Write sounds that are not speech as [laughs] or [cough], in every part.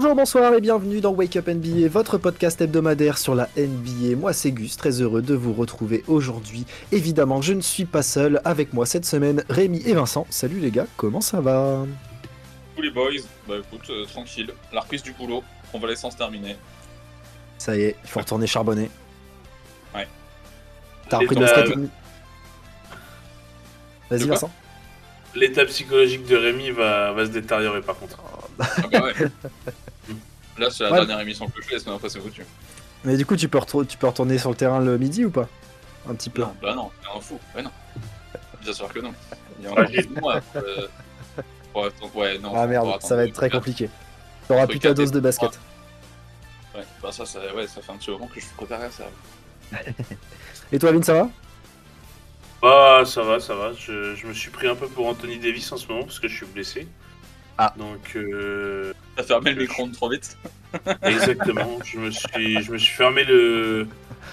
Bonjour, bonsoir et bienvenue dans Wake Up NBA, votre podcast hebdomadaire sur la NBA. Moi c'est Gus, très heureux de vous retrouver aujourd'hui. Évidemment, je ne suis pas seul, avec moi cette semaine Rémi et Vincent. Salut les gars, comment ça va? Tous les boys, bah écoute, euh, tranquille, la reprise du boulot, convalescence terminée. Ça y est, il faut retourner charbonner. Ouais. T'as repris de L'état- basket Vas-y De quoi Vincent. L'état psychologique de Rémi va, va se détériorer par contre. Ah bah ouais. [laughs] Là, c'est la Ouais. dernière émission que je fais, la semaine après, c'est foutu. Mais du coup, tu peux, tu peux retourner sur le terrain le midi ou pas? Un petit peu. Non, bah non, c'est un fou, ouais non. Bien sûr que non. Il y a Ah, deux mois. Euh... Ouais, donc, ouais, non. Ah merde, ça va être très compliqué. T'auras plus ta dose de basket. Ouais, bah ça, ça, ouais, ça fait un petit moment que je préparais à ça. [laughs] Et toi Vin, ça va? Bah ça va, ça va. Je, je me suis pris un peu pour Anthony Davis en ce moment parce que je suis blessé. Ah. Donc euh, T'as fermé le micro trop vite [laughs] exactement. je me suis je me suis fermé le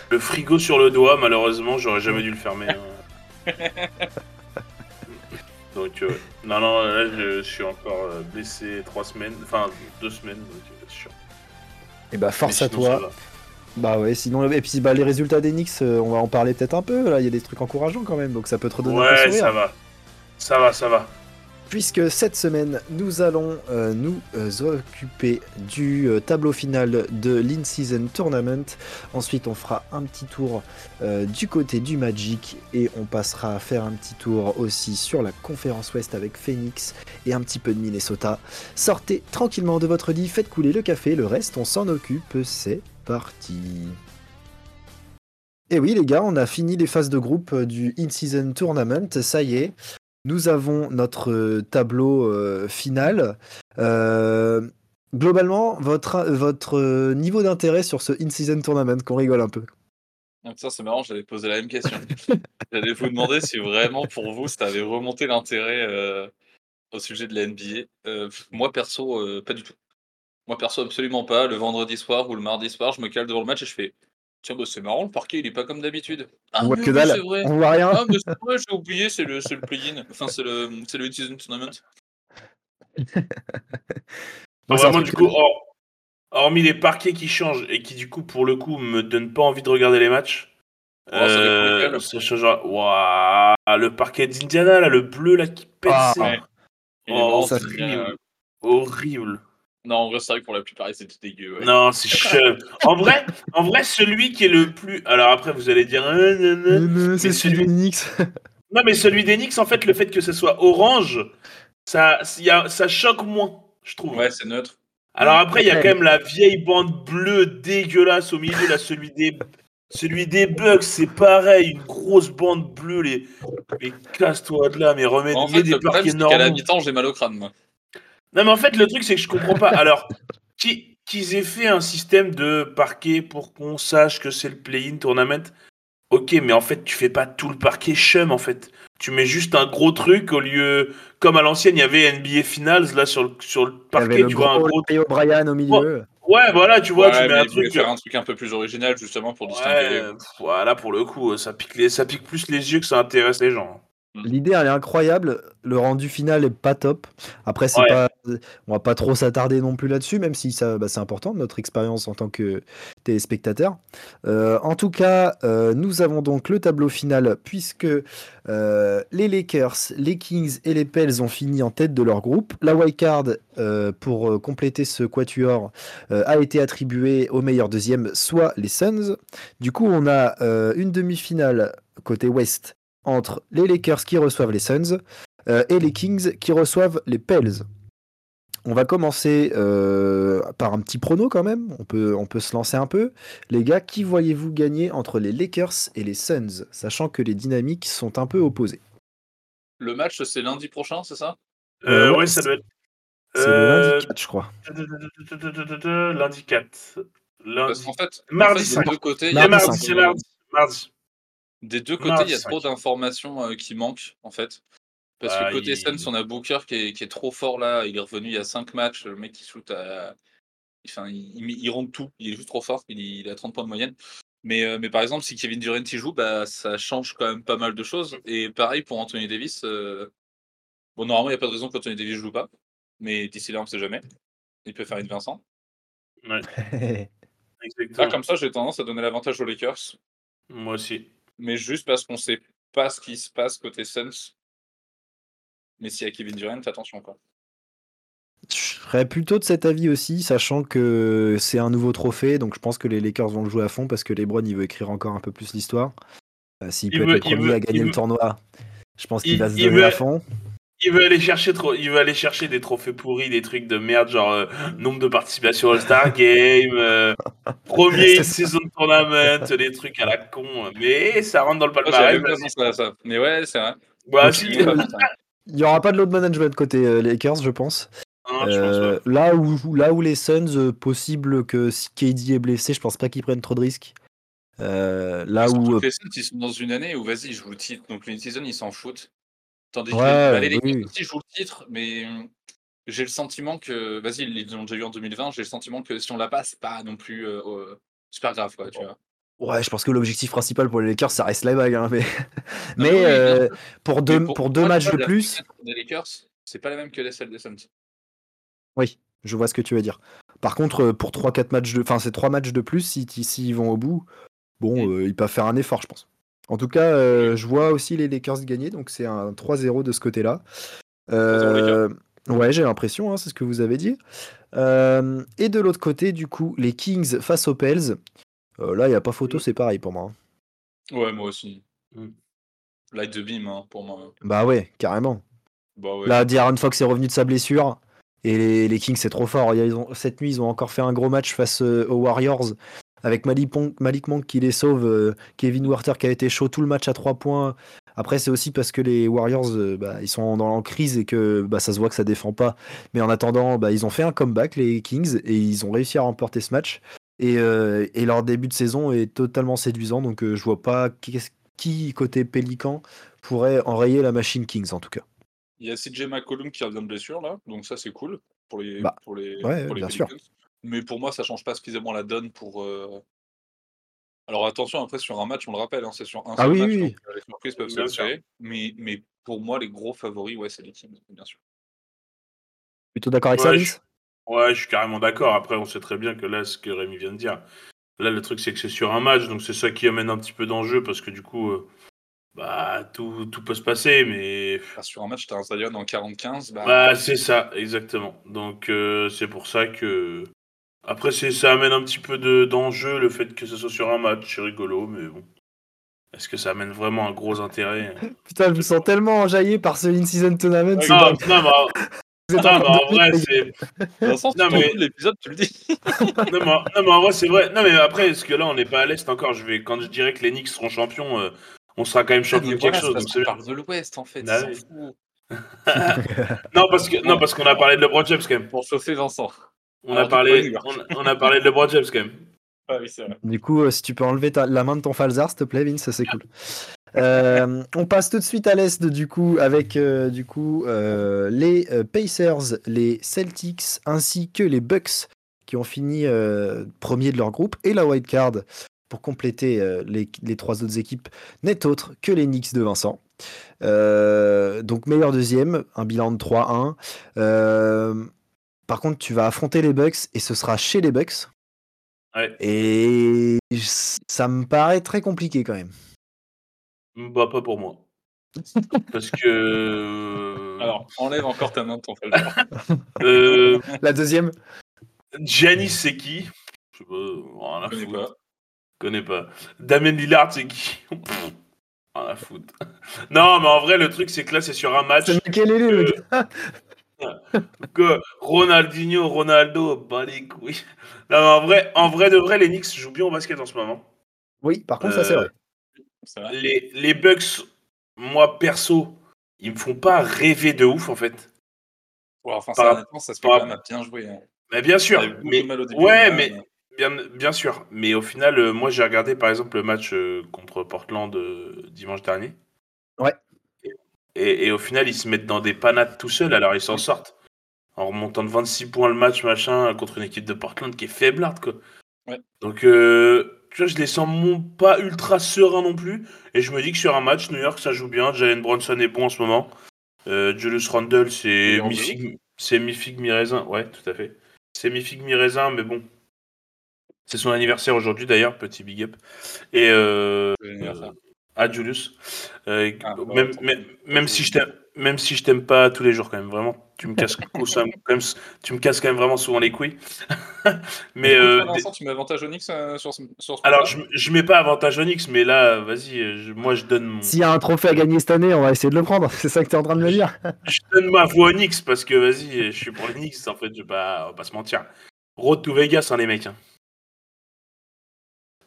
le frigo sur le doigt. Malheureusement, j'aurais jamais dû le fermer. hein. Donc euh, ouais. non non là je suis encore euh, blessé trois semaines, enfin deux semaines. Donc c'est chiant. Et bah force à toi. Bah ouais, sinon, et puis bah, les résultats des Knicks, euh, on va en parler peut-être un peu. Là, il y a des trucs encourageants quand même, donc ça peut te redonner un peu Ouais, sourire. ça va. Ça va, ça va. Puisque cette semaine, nous allons euh, nous euh, occuper du euh, tableau final de l'in-season tournament. Ensuite, on fera un petit tour du côté du Magic et on passera à faire un petit tour aussi sur la conférence Ouest avec Phoenix et un petit peu de Minnesota. Sortez tranquillement de votre lit, faites couler le café, le reste, on s'en occupe. C'est parti. Et oui, les gars, on a fini les phases de groupe du in-season tournament. Ça y est. Nous avons notre euh, tableau euh, final. Euh, globalement, votre, votre niveau d'intérêt sur ce in-season tournament, qu'on rigole un peu. Ça, c'est marrant, j'allais poser la même question. [laughs] j'allais vous demander si vraiment, pour vous, ça avait remonté l'intérêt au sujet de la NBA. Moi, perso, pas du tout. Moi, perso, absolument pas. Le vendredi soir ou le mardi soir, je me cale devant le match et je fais Tiens, bah, c'est marrant, le parquet, il est pas comme d'habitude. Ah, on voit que dalle, c'est vrai. on voit rien. Ah, mais c'est vrai, j'ai oublié, c'est le, c'est le play-in. Enfin, c'est le, c'est le in-season tournament. [laughs] Non, vraiment, du coup, hor- hormis les parquets qui changent et qui, du coup, pour le coup, me donnent pas envie de regarder les matchs. Oh, ça euh, ça changera. Waouh, le parquet d'Indiana, là, le bleu, là, qui pète. Ah, ouais. Oh, euh, horrible. Non, en vrai, c'est vrai que pour la plupart, c'était dégueu. ouais. Non, c'est chum. en vrai, en vrai, celui qui est le plus. Alors après, vous allez dire. euh, c'est celui Knicks. [laughs] Non, mais celui d'Enix, en fait, le fait que ce soit orange, ça, y a- ça choque moins, je trouve. Ouais, c'est neutre. Alors après, il y a quand même la vieille bande bleue dégueulasse au milieu, là, celui des, celui des Bucks, c'est pareil, une grosse bande bleue, les... mais casse-toi de là, mais remets, En fait, des le problème, parquets c'est qu'à la mi-temps, j'ai mal au crâne, moi. Non, mais en fait, le truc, c'est que je comprends pas. Alors, qui- qu'ils aient fait un système de parquet pour qu'on sache que c'est le play-in tournament, ok, mais en fait, tu fais pas tout le parquet chum, en fait. Tu mets juste un gros truc au lieu, comme à l'ancienne, il y avait NBA Finals, là, sur le, sur le Il y avait parquet, le tu vois, un gros O'Brien au milieu. Ouais, voilà, tu vois, Ouais, tu mets un truc. faire un truc un peu plus original, justement, pour distinguer les. Ouais, voilà, pour le coup, ça pique, les, ça pique plus les yeux que ça intéresse les gens. L'idée elle est incroyable, le rendu final est pas top. Après c'est Ouais. pas, on va pas trop s'attarder non plus là-dessus, même si ça, bah, c'est important notre expérience en tant que téléspectateur. Euh, en tout cas, euh, nous avons donc le tableau final puisque euh, les Lakers, les Kings et les Pels ont fini en tête de leur groupe. La wildcard pour compléter ce quatuor a été attribuée au meilleur deuxième, soit les Suns. Du coup, on a une demi-finale côté Ouest entre les Lakers qui reçoivent les Suns euh, et les Kings qui reçoivent les Pels. On va commencer euh, par un petit prono quand même. On peut, on peut se lancer un peu. Les gars, qui voyez-vous gagner entre les Lakers et les Suns, sachant que les dynamiques sont un peu opposées? Le match, c'est lundi prochain, c'est ça? Euh, Euh, ouais, ouais, ça doit être. C'est Euh, le lundi 4, je crois. [laughs] Lundi 4. Parce Lundi. qu'en fait, Mardi en fait, cinq. des deux côtés, il y Mardi a mardi, c'est mardi. Des deux côtés, il y a trop d'informations euh, qui manquent, en fait. Parce Ah, que côté il- Suns, on a Booker qui est, qui est trop fort là. Il est revenu il y a 5 matchs. Le mec qui shoot à. Enfin, il, il, il rentre tout. Il est juste trop fort. Il, il a 30 points de moyenne. Mais, euh, mais par exemple, si Kevin Durant y joue, bah, ça change quand même pas mal de choses. Et pareil pour Anthony Davis. euh, Bon, normalement, il n'y a pas de raison qu'Anthony Davis joue pas. Mais d'ici là, on ne sait jamais. Il peut faire une Vincent. Ouais, Là, [laughs] exactement. comme ça, j'ai tendance à donner l'avantage aux Lakers, Moi aussi. Mais juste parce qu'on sait pas ce qui se passe côté Suns. Mais s'il y a Kevin Durant, attention quoi. Je serais plutôt de cet avis aussi, sachant que c'est un nouveau trophée, donc je pense que les Lakers vont le jouer à fond parce que LeBron il veut écrire encore un peu plus l'histoire. Euh, S'il Il peut veut- être le premier veut- à gagner le veut- tournoi, je pense qu'il il- va se donner veut- à fond. Il veut aller chercher trop, il veut aller chercher des trophées pourris, des trucs de merde, genre euh, nombre de participations au All-Star [laughs] Game, euh, premier saison de tournament, des trucs à la con. Mais ça rentre dans le palmarès. ça. Mais ouais, c'est vrai. Bah Donc, si, il- n'y aura pas de load management côté euh, Lakers, je pense. je pense Euh, là, où, là où les Suns, euh, possible que si KD est blessé, je pense pas qu'ils prennent trop de risques. Euh, là où. les Suns, ils sont dans une année où vas-y, jouent le titre. Donc les season, ils s'en foutent. Tandis que Ouais, les, bah, les Lakers oui. aussi jouent le titre, mais hum, j'ai le sentiment que, vas-y, ils l'ont déjà eu en 2020, j'ai le sentiment que si on l'a pas, c'est pas non plus euh, super grave, quoi, tu vois. Ouais, je pense que l'objectif principal pour les Lakers, ça reste la bague. hein, mais mais oui, bien euh, pour deux, Mais pour, deux matchs de la plus, Des Lakers, c'est pas la même que les celle des Suns. oui, je vois ce que tu veux dire. Par contre, euh, pour 3-4 matchs de. Enfin, c'est 3 matchs de plus, si s'ils vont au bout, bon, euh, ils peuvent faire un effort, je pense. En tout cas, euh, je vois aussi les Lakers gagner, donc c'est un 3-0 de ce côté-là. Euh, ouais, j'ai l'impression, hein, c'est ce que vous avez dit. Euh, et de l'autre côté, du coup, les Kings face aux Pels. Là, il n'y a pas photo, Mm. c'est pareil pour moi. hein. Ouais, moi aussi. Mm. Light de beam, hein, pour moi. Bah ouais, carrément. Bah ouais. Là, D'Aaron Fox est revenu de sa blessure. Et les, les Kings, c'est trop fort. Ils ont, cette nuit, ils ont encore fait un gros match face aux Warriors. Avec Malik, Monk qui les sauve. euh, Kevin Werther qui a été chaud tout le match à 3 points. Après, c'est aussi parce que les Warriors, euh, bah, ils sont dans en crise et que bah, ça se voit que ça défend pas. Mais en attendant, bah, ils ont fait un comeback, les Kings, et ils ont réussi à remporter ce match. Et, euh, et leur début de saison est totalement séduisant. Donc, je vois pas qui, côté Pélican, pourrait enrayer la machine Kings, en tout cas. Il y a CJ McCollum qui revient de blessure, là, donc ça, c'est cool pour les, pour les, ouais, pour les bien sûr. Mais pour moi, ça change pas suffisamment la donne pour. euh, Alors attention, après, sur un match, on le rappelle, hein, c'est sur un Ah seul oui, match, oui, donc euh, les surprises peuvent se Bien créer. Mais, mais pour moi, les gros favoris, ouais, c'est les Kings, bien sûr. Plutôt d'accord avec Ouais, ça, je- Ouais, je suis carrément d'accord. Après, on sait très bien que là, ce que Rémi vient de dire, là, le truc, c'est que c'est sur un match, donc c'est ça qui amène un petit peu d'enjeu, parce que du coup, euh, bah, tout, tout peut se passer, mais. Enfin, sur un match, t'as un Zion en 45, bah, Bah, c'est ça, exactement. Donc, euh, c'est pour ça que. Après, c'est, ça amène un petit peu de, d'enjeu, le fait que ce soit sur un match, c'est rigolo, mais bon. Est-ce que ça amène vraiment un gros intérêt [laughs] Putain, je me sens tellement enjaillé par ce in-season tournament. Non, pas- non, mais en- [laughs] vous êtes non, en vrai, c'est. Non, mais- l'épisode, tu le dis. [laughs] non, mais, en- non, mais en vrai, c'est vrai. Non, mais après, est-ce que là, on n'est pas à l'Est encore je vais, Quand je dirais que les Knicks seront champions, euh, on sera quand même champion de quelque voilà, c'est chose. parce c'est parle de l'Ouest, en fait, Ah fout. non, parce que, non, parce qu'on a parlé de LeBron James quand même. Pour chauffer Vincent. On Alors, a, parlé, on, on a parlé de LeBron James quand même. Ah oui, c'est vrai. Du coup, euh, si tu peux enlever ta- la main de ton falzar, s'il te plaît, Vince, ça c'est cool. Euh, on passe tout de suite à l'Est, du coup, avec euh, du coup, euh, les euh, Pacers, les Celtics, ainsi que les Bucks, qui ont fini euh, premier de leur groupe, et la wild card pour compléter euh, les, les trois autres équipes, n'est autre que les Knicks de Vincent. Euh, donc meilleur deuxième, un bilan de 3-1. Euh, par contre, tu vas affronter les Bucks et ce sera chez les Bucks. Ouais. Et ça me paraît très compliqué quand même. Bah, pas pour moi. [laughs] Parce que. Alors, enlève encore ta main de ton. [laughs] Euh, La deuxième Giannis, c'est qui? Je sais pas, rien à Je connais foutre. pas. connais pas. Damien Lillard, c'est qui? Rien à foutre. Non, mais en vrai, le truc, c'est que là, c'est sur un match. C'est Makelele, le Euh, gars. Que Ronaldinho, Ronaldo, bah les couilles. Non, mais en vrai, en vrai de vrai, les Knicks jouent bien au basket en ce moment. Oui, par contre, ça c'est Euh, vrai. C'est vrai. Les, les Bucks, moi perso, ils me font pas rêver de ouf en fait. Ouais, enfin, par- ça, honnêtement, ça se fait par- quand même à bien jouer. Hein. Mais bien sûr, mais de mal au début, ouais, là, mais bien, bien sûr. Mais au final, euh, moi j'ai regardé par exemple le match euh, contre Portland euh, dimanche dernier. Ouais. Et, et au final, ils se mettent dans des panades tout seuls, alors ils s'en sortent. En remontant de 26 points le match, machin, contre une équipe de Portland qui est faiblarde, quoi. Ouais. Donc, euh, tu vois, je les sens pas ultra sereins non plus. Et je me dis que sur un match, New York, ça joue bien. Jalen Bronson est bon en ce moment. Euh, Julius Randle, c'est mi-figue, c'est mi-figue, mi-raisin. Ouais, tout à fait. C'est mi-figue, mi-raisin, mais bon. C'est son anniversaire aujourd'hui d'ailleurs, petit big up. Et euh. À Julius. Euh, Ah, bah, même, attends. même, même si je t'aime, même si je t'aime pas tous les jours quand même, vraiment, tu me casses [laughs] quand même, tu me casses quand même vraiment souvent les couilles. [laughs] mais euh, tu mets avantage Onyx euh, sur ce, sur ce alors je, je mets pas avantage Onyx, mais là, vas-y, je- moi je donne mon, S'il y a un trophée à gagner cette année, on va essayer de le prendre. [laughs] C'est ça que tu es en train de me dire je donne ma voix Onyx parce que vas-y, je suis pour l'Onyx en fait, je vais pas, on va pas se mentir. Road to Vegas, hein, les mecs. hein.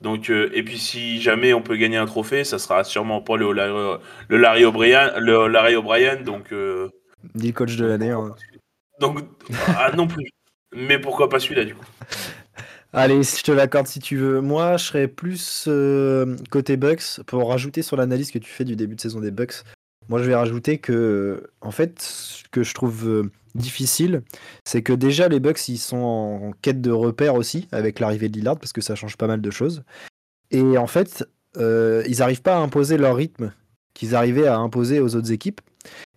Donc, euh, et puis si jamais on peut gagner un trophée, ça sera sûrement pas le, Larry- le Larry O'Brien, le Larry O'Brien, donc. euh, Dit coach de l'année. hein. Donc, ah, non plus. Mais pourquoi pas celui-là, du coup [laughs] Allez, je te l'accorde si tu veux. Moi, je serais plus euh, côté Bucks pour rajouter sur l'analyse que tu fais du début de saison des Bucks. Moi, je vais rajouter que, en fait, ce que je trouve euh, difficile, c'est que déjà les Bucks, ils sont en quête de repères aussi avec l'arrivée de Lillard parce que ça change pas mal de choses. Et en fait, euh, ils n'arrivent pas à imposer leur rythme qu'ils arrivaient à imposer aux autres équipes.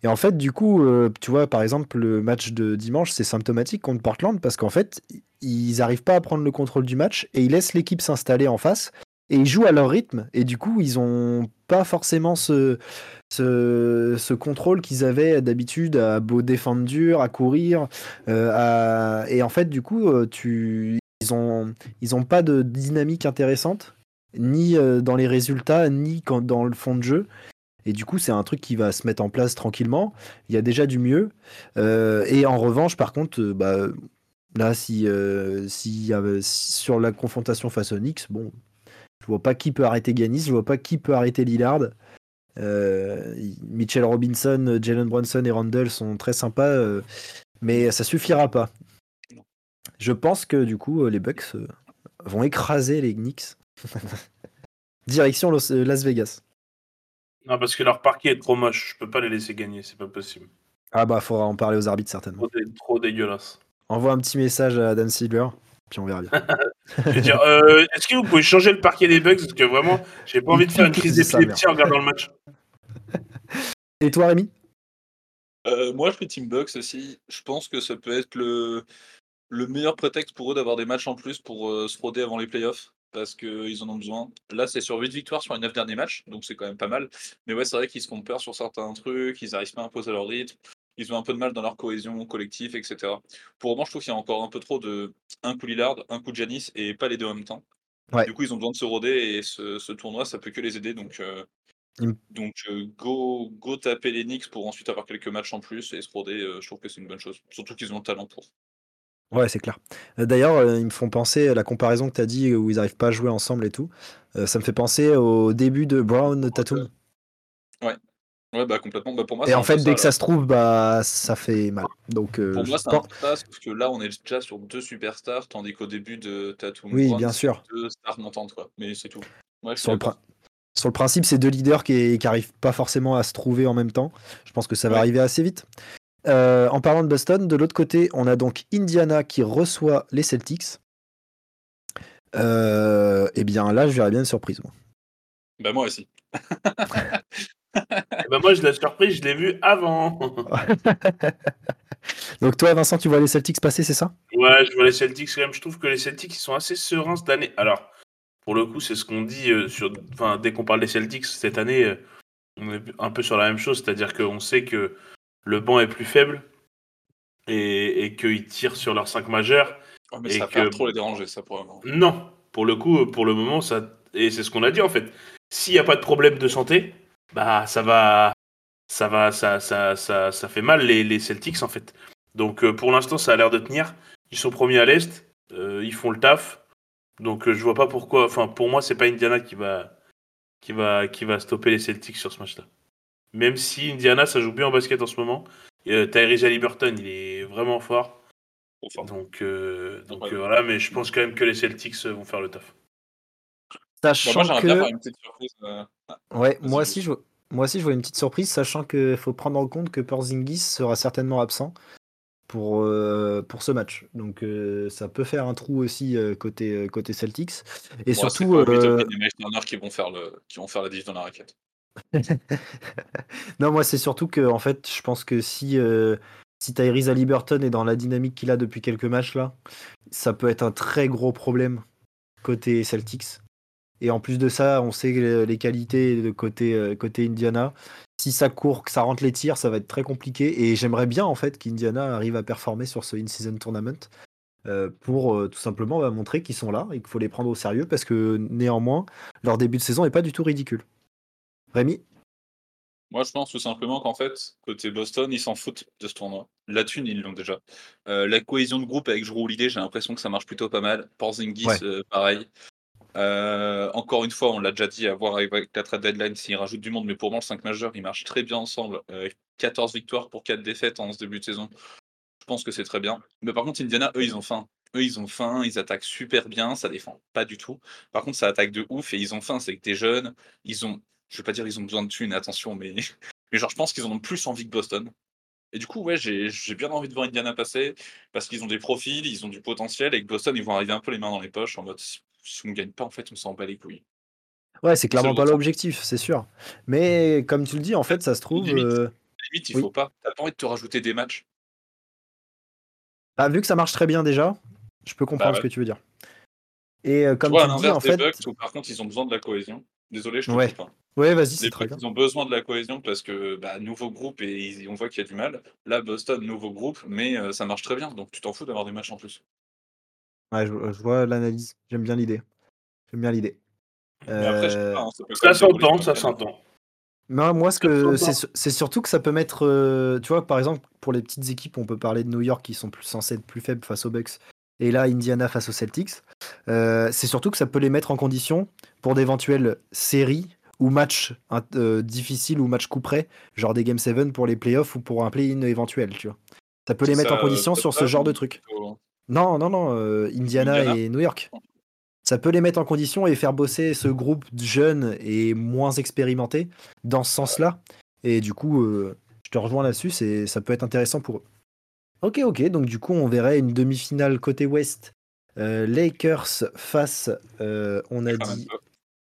Et en fait, du coup, euh, tu vois, par exemple, le match de dimanche, c'est symptomatique contre Portland parce qu'en fait, ils n'arrivent pas à prendre le contrôle du match et ils laissent l'équipe s'installer en face et ils jouent à leur rythme et du coup, ils ont pas forcément ce, ce, contrôle qu'ils avaient d'habitude à beau défendre dur, à courir. euh, Et en fait, du coup, euh, tu... ils ont ils ont pas de dynamique intéressante, ni euh, dans les résultats, ni quand, dans le fond de jeu. Et du coup, c'est un truc qui va se mettre en place tranquillement. Il y a déjà du mieux. Et en revanche, par contre, bah, là, si, avait- sur la confrontation face au Knicks, bon, je vois pas qui peut arrêter Ganis, je vois pas qui peut arrêter Lillard. Euh, Mitchell Robinson, Jalen Brunson et Randall sont très sympas, euh, mais ça suffira pas. Je pense que du coup, euh, les Bucks vont écraser les Knicks. [laughs] Direction Los- Las Vegas. Non, parce que leur parquet est trop moche. Je peux pas les laisser gagner, c'est pas possible. Ah bah, faudra en parler aux arbitres certainement. Trop, dé- trop dégueulasse. Envoie un petit message à Dan Silver, puis on verra bien. [laughs] Je veux dire, euh, est-ce que vous pouvez changer le parquet des bugs Parce que vraiment, j'ai pas envie de faire une crise d'épilepsie en regardant le match. Et toi, Rémi? Euh, moi, je suis Team Bucks aussi. Je pense que ça peut être le, le meilleur prétexte pour eux d'avoir des matchs en plus pour euh, se roder avant les playoffs. Parce qu'ils en ont besoin. Là, c'est sur 8 victoires sur les 9 derniers matchs, donc c'est quand même pas mal. Mais ouais, c'est vrai qu'ils se font peur sur certains trucs, ils n'arrivent pas à imposer leur rythme, ils ont un peu de mal dans leur cohésion collective, etc. Pour moment, je trouve qu'il y a encore un peu trop de un coup Lillard, un coup Janis et pas les deux en même temps. Ouais. Du coup, ils ont besoin de se roder et ce, ce tournoi, ça peut que les aider. Donc, euh, donc euh, go, go taper les Knicks pour ensuite avoir quelques matchs en plus et se roder. euh, je trouve que c'est une bonne chose. Surtout qu'ils ont le talent pour. Ouais, c'est clair. D'ailleurs, ils me font penser à la comparaison que tu as dit où ils n'arrivent pas à jouer ensemble et tout. Ça me fait penser au début de Brown Tatum. Ouais, bah complètement. Bah, pour moi, Et en un fait, peu dès ça, que là. ça se trouve, bah, ça fait mal. Donc, euh, Pour moi, c'est un pense- peu ça, sauf que là, on est déjà sur deux superstars, tandis qu'au début de Tatum, Oui, bien sûr. deux stars montantes, quoi. Mais c'est tout. Ouais, sur le, sur principe, c'est deux leaders qui n'arrivent pas forcément à se trouver en même temps. Je pense que ça va Ouais. arriver assez vite. Euh, en parlant de Boston, de l'autre côté, on a donc Indiana qui reçoit les Celtics. Euh, et bien là, je verrais bien une surprise. moi. Bah, moi aussi. [laughs] Eh ben moi, je l'ai surpris, je l'ai vu avant. [laughs] Donc toi, Vincent, tu vois les Celtics passer, c'est ça? Ouais, je vois les Celtics quand même. Je trouve que les Celtics ils sont assez sereins cette année. Alors, pour le coup, c'est ce qu'on dit euh, sur. Enfin, dès qu'on parle des Celtics cette année, euh, on est un peu sur la même chose, c'est-à-dire qu'on sait que le banc est plus faible et, et qu'ils tirent sur leurs 5 majeurs. Ouais, mais Et ça que- va trop les déranger, ça, pour le moment. Non, pour le coup, pour le moment, ça. Et c'est ce qu'on a dit en fait. S'il n'y a pas de problème de santé, bah ça va. Ça va, ça, ça, ça, ça fait mal les, les Celtics en fait. Donc euh, pour l'instant, ça a l'air de tenir. Ils sont premiers à l'Est, euh, ils font le taf. Donc euh, je vois pas pourquoi. Enfin, pour moi, c'est pas Indiana qui va, qui va, qui va stopper les Celtics sur ce match-là. Même si Indiana, ça joue bien en basket en ce moment. Euh, Tyrese Haliburton, il est vraiment fort. Trop fort. Donc, euh, donc Ouais. euh, voilà, mais je pense quand même que les Celtics vont faire le taf. Bah, Sachant moi, j'aimerais que... bien faire une petite surprise. Ouais, Vas-y, moi aussi, je vois... moi aussi, je vois une petite surprise, sachant qu'il faut prendre en compte que Porzingis sera certainement absent pour, euh, pour ce match. Donc euh, ça peut faire un trou aussi euh, côté, côté Celtics. Et c'est surtout, pas Toppin et Miles Turner qui vont faire le, qui vont faire la diff dans la raquette. [laughs] non, moi c'est surtout que en fait, je pense que si, si Tyrese Haliburton est dans la dynamique qu'il a depuis quelques matchs là, ça peut être un très gros problème côté Celtics. Et en plus de ça, on sait les qualités de côté, euh, côté Indiana. Si ça court, que ça rentre les tirs, ça va être très compliqué. Et j'aimerais bien en fait qu'Indiana arrive à performer sur ce in-season tournament euh, pour euh, tout simplement bah, montrer qu'ils sont là et qu'il faut les prendre au sérieux parce que néanmoins, leur début de saison n'est pas du tout ridicule. Rémi? Moi, je pense tout simplement qu'en fait, côté Boston, ils s'en foutent de ce tournoi. La thune, ils l'ont déjà. la cohésion de groupe avec Holiday, j'ai l'impression que ça marche plutôt pas mal. Porzingis, pareil. Euh, encore une fois, on l'a déjà dit, à voir avec la trade deadline s'il rajoute du monde, mais pour moi, le 5 majeur, il marche très bien ensemble. 14 victoires pour 4 défaites en ce début de saison. Je pense que c'est très bien. Mais par contre, Indiana, eux, ils ont faim. Eux, ils ont faim, ils attaquent super bien, ça défend pas du tout. Par contre, ça attaque de ouf et ils ont faim, c'est que t'es jeune, ils ont, je vais pas dire ils ont besoin de thunes, attention, mais, [laughs] mais genre, je pense qu'ils en ont plus envie que Boston. Et du coup, ouais, j'ai bien envie de voir Indiana passer parce qu'ils ont des profils, ils ont du potentiel et que Boston, ils vont arriver un peu les mains dans les poches en mode si on ne gagne pas, en fait, on s'en bat les couilles. Ouais, c'est clairement pas l'objectif, c'est sûr. Mais comme tu le dis, en fait, ça se trouve. Limite, euh, limite il faut pas. T'as pas envie de te rajouter des matchs. Ah, vu que ça marche très bien déjà, je peux comprendre bah ce que tu veux dire. Et euh, comme tu, le dis, en fait. par contre, ils ont besoin de la cohésion. Désolé, je te ouais. pas. Ouais, vas-y, c'est très bien. Ils ont besoin de la cohésion parce que bah, nouveau groupe et on voit qu'il y a du mal. Là, Boston, nouveau groupe, mais euh, ça marche très bien. Donc tu t'en fous d'avoir des matchs en plus. Ouais, je, vois l'analyse. J'aime bien l'idée. J'aime bien l'idée. Euh, hein, ça s'entend, ça s'entend. moi, ce que c'est surtout que ça peut mettre, euh, tu vois, par exemple, pour les petites équipes, on peut parler de New York qui sont plus censés être plus faibles face aux Bucks, et là Indiana face aux Celtics. Euh, c'est surtout que ça peut les mettre en condition pour d'éventuelles séries ou matchs difficiles ou matchs coup près, genre des Game 7 pour les playoffs ou pour un play-in éventuel, tu vois. Ça peut les mettre en condition sur ce genre de truc. Non, non, non, euh, Indiana, et New York. Ça peut les mettre en condition et faire bosser ce groupe de jeunes et moins expérimentés dans ce sens-là. Et du coup, euh, je te rejoins là-dessus, ça peut être intéressant pour eux. Ok, ok, donc du coup, on verrait une demi-finale côté Ouest. Euh, Lakers face, on a dit,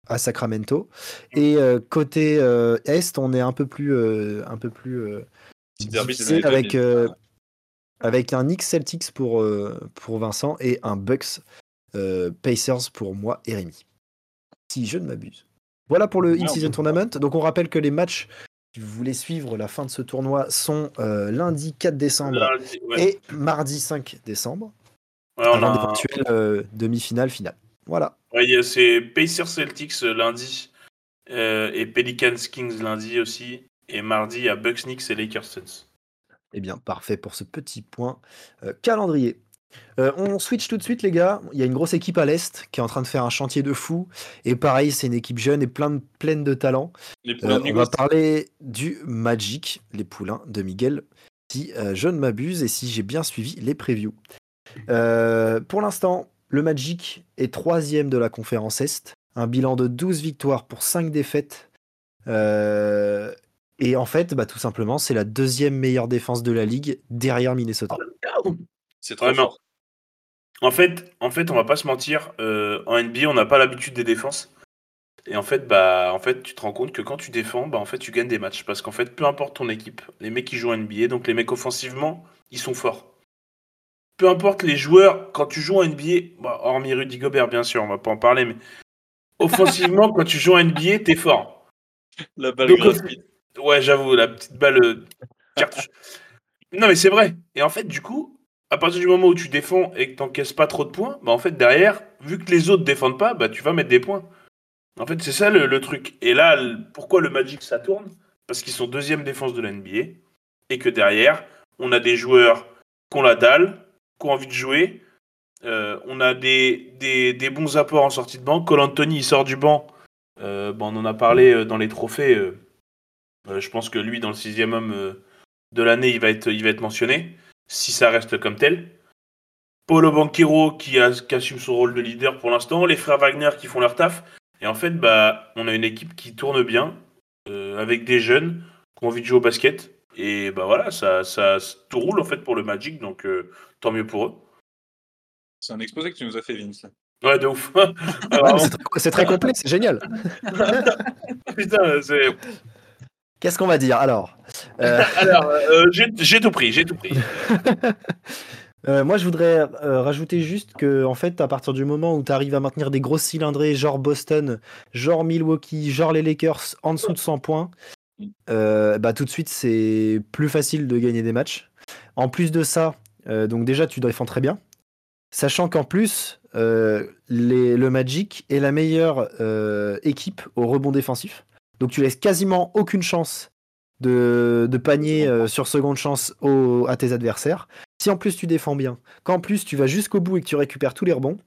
à Sacramento. Et côté Est, on est un peu plus, un peu plus avec, avec un X Celtics pour, euh, pour Vincent et un Bucks euh, Pacers pour moi et Rémi. Si je ne m'abuse. Voilà pour le In-Season Tournament. Donc on rappelle que les matchs, si vous voulez suivre la fin de ce tournoi, sont euh, lundi 4 décembre et mardi 5 décembre. Ouais, avant d'éventuelles demi-finale, finale. Voilà. Ouais, c'est Pacers Celtics lundi et Pelicans Kings lundi aussi. Et mardi, à Bucks Knicks et Lakers Suns. Eh bien, parfait pour ce petit point euh, calendrier. Euh, on switch tout de suite, les gars. Il y a une grosse équipe à l'Est qui est en train de faire un chantier de fou. Et pareil, c'est une équipe jeune et plein pleine de talent. Euh, on va parler du Magic, les poulains de Miguel, si je ne m'abuse et si j'ai bien suivi les previews. pour l'instant, le Magic est troisième de la conférence Est. Un bilan de 12 victoires pour 5 défaites. Et en fait, bah, tout simplement, c'est la deuxième meilleure défense de la ligue derrière Minnesota. C'est très fort. En fait, en fait, on va pas se mentir, euh, en NBA, on n'a pas l'habitude des défenses. Et en fait, bah, en fait, tu te rends compte que quand tu défends, bah, en fait, tu gagnes des matchs. Parce qu'en fait, peu importe ton équipe, les mecs qui jouent en NBA, donc les mecs offensivement, ils sont forts. Peu importe les joueurs, quand tu joues en NBA, bah, hormis Rudy Gobert, bien sûr, on va pas en parler, mais [laughs] offensivement, quand tu joues en NBA, t'es fort. La balle Ouais, j'avoue, la petite balle euh, non, mais c'est vrai. Et en fait, du coup, à partir du moment où tu défends et que t'encaisses pas trop de points, bah en fait, derrière, vu que les autres défendent pas, bah tu vas mettre des points. En fait, c'est ça le, truc. Et là, pourquoi le Magic ça tourne? Parce qu'ils sont deuxième défense de la et que derrière, on a des joueurs qui ont la dalle, qui ont envie de jouer. Euh, on a des, bons apports en sortie de banc. Cole Anthony, il sort du banc. Euh, bon, on en a parlé dans les trophées. Je pense que lui, dans le sixième homme euh, de l'année, il, va être, il va être mentionné, si ça reste comme tel. Paulo Banquero qui, assume son rôle de leader pour l'instant, les frères Wagner qui font leur taf. Et en fait, bah, on a une équipe qui tourne bien, euh, avec des jeunes qui ont envie de jouer au basket. Et bah voilà, ça, ça tout roule en fait pour le Magic, donc tant mieux pour eux. C'est un exposé que tu nous as fait, Vince. Ouais, de ouf. [laughs] c'est très, complet, c'est génial. [laughs] Putain, c'est. Qu'est-ce qu'on va dire alors euh, [laughs] Alors, euh, j'ai tout pris, j'ai tout pris. [laughs] Euh, moi, je voudrais euh, rajouter juste que, en fait, à partir du moment où tu arrives à maintenir des grosses cylindrées, genre Boston, genre Milwaukee, genre les Lakers, en dessous de 100 points, euh, bah, tout de suite, c'est plus facile de gagner des matchs. En plus de ça, donc déjà, tu défends très bien. Sachant qu'en plus, les, le Magic est la meilleure équipe au rebond défensif. Donc tu laisses quasiment aucune chance de, panier sur seconde chance à tes adversaires. Si en plus tu défends bien, qu'en plus tu vas jusqu'au bout et que tu récupères tous les rebonds,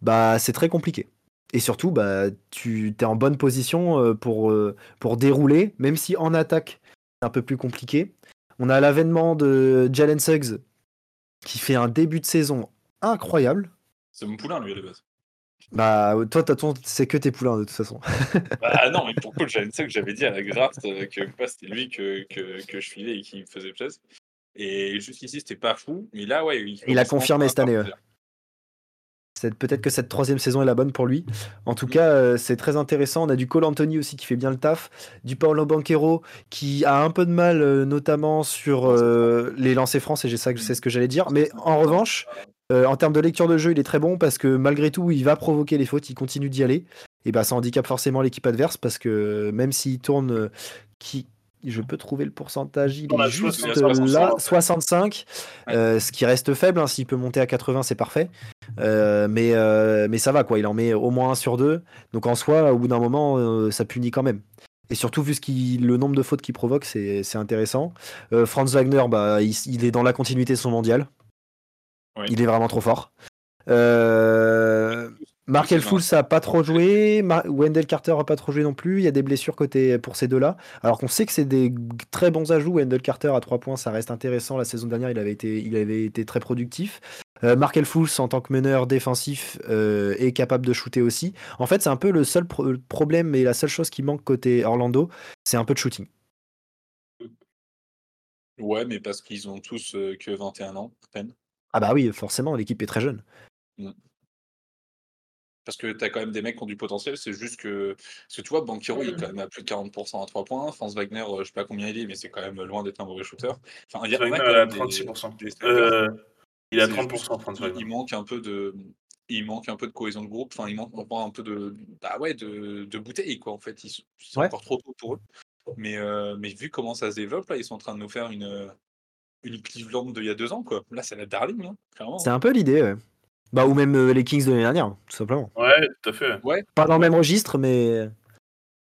bah c'est très compliqué. Et surtout, bah, tu es en bonne position euh, pour, euh, pour dérouler, même si en attaque, c'est un peu plus compliqué. On a l'avènement de Jalen Suggs qui fait un début de saison incroyable. C'est mon poulain, lui, à la base. Bah, toi, c'est que tes poulains, de toute façon. bah, [laughs] non, mais pour Jalen Suggs, j'avais dit à la graft euh, que c'était lui que, que, que, je filais et qui me faisait plaisir. Et jusqu'ici, c'était pas fou. Mais là, ouais. Il, a confirmé cette année. Peut-être que cette troisième saison est la bonne pour lui. En tout mm. cas, euh, c'est très intéressant. On a du Cole Anthony aussi qui fait bien le taf, du Paolo Banquero qui a un peu de mal, euh, notamment sur euh, les lancers francs, et c'est ce que j'allais dire. Mais en revanche, en termes de lecture de jeu, il est très bon parce que malgré tout, il va provoquer les fautes, il continue d'y aller. Et bah, ça handicape forcément l'équipe adverse parce que même s'il tourne, qui, je peux trouver le pourcentage, il est juste là, 65, euh, ce qui reste faible, hein, s'il peut monter à 80 c'est parfait, euh, mais, euh, mais ça va quoi, il en met au moins un sur deux, donc en soi au bout d'un moment ça punit quand même. Et surtout vu ce le nombre de fautes qu'il provoque, c'est intéressant. Franz Wagner, bah, il, est dans la continuité de son mondial, il est vraiment trop fort. Euh, Markel Fools a pas trop joué, Wendell Carter a pas trop joué non plus. Il y a des blessures côté pour ces deux-là. Alors qu'on sait que c'est des très bons ajouts. Wendell Carter à 3 points, ça reste intéressant. La saison dernière, il avait été, il avait été très productif. Euh, Markel Fools en tant que meneur défensif euh, est capable de shooter aussi. En fait, c'est un peu le seul problème et la seule chose qui manque côté Orlando, c'est un peu de shooting. Ouais, mais parce qu'ils ont tous euh, que 21 ans peine. Ah bah oui, forcément, l'équipe est très jeune. Mm. Parce que tu as quand même des mecs qui ont du potentiel, c'est juste que. Parce que tu vois, Banquero, il est quand même à plus de 40% à 3 points. Franz Wagner, euh, je sais pas combien il est, mais c'est quand même loin d'être un mauvais shooter. Enfin, il, y a, Wagner, a 36%. Euh, il est à 30%, Franz Wagner. Il manque un peu de. Il manque un peu de cohésion de groupe, enfin il manque un peu de, bah ouais, de, de bouteilles quoi en fait. C'est encore trop tôt pour eux. Mais, euh, mais vu comment ça se développe, là, ils sont en train de nous faire une, une Cleveland d'il y a deux ans quoi. Là, c'est la darling, hein, C'est un peu l'idée, ouais. Bah, ou même euh, les Kings de l'année dernière, tout simplement. Ouais, tout à fait. Ouais. Pas dans le même registre, mais,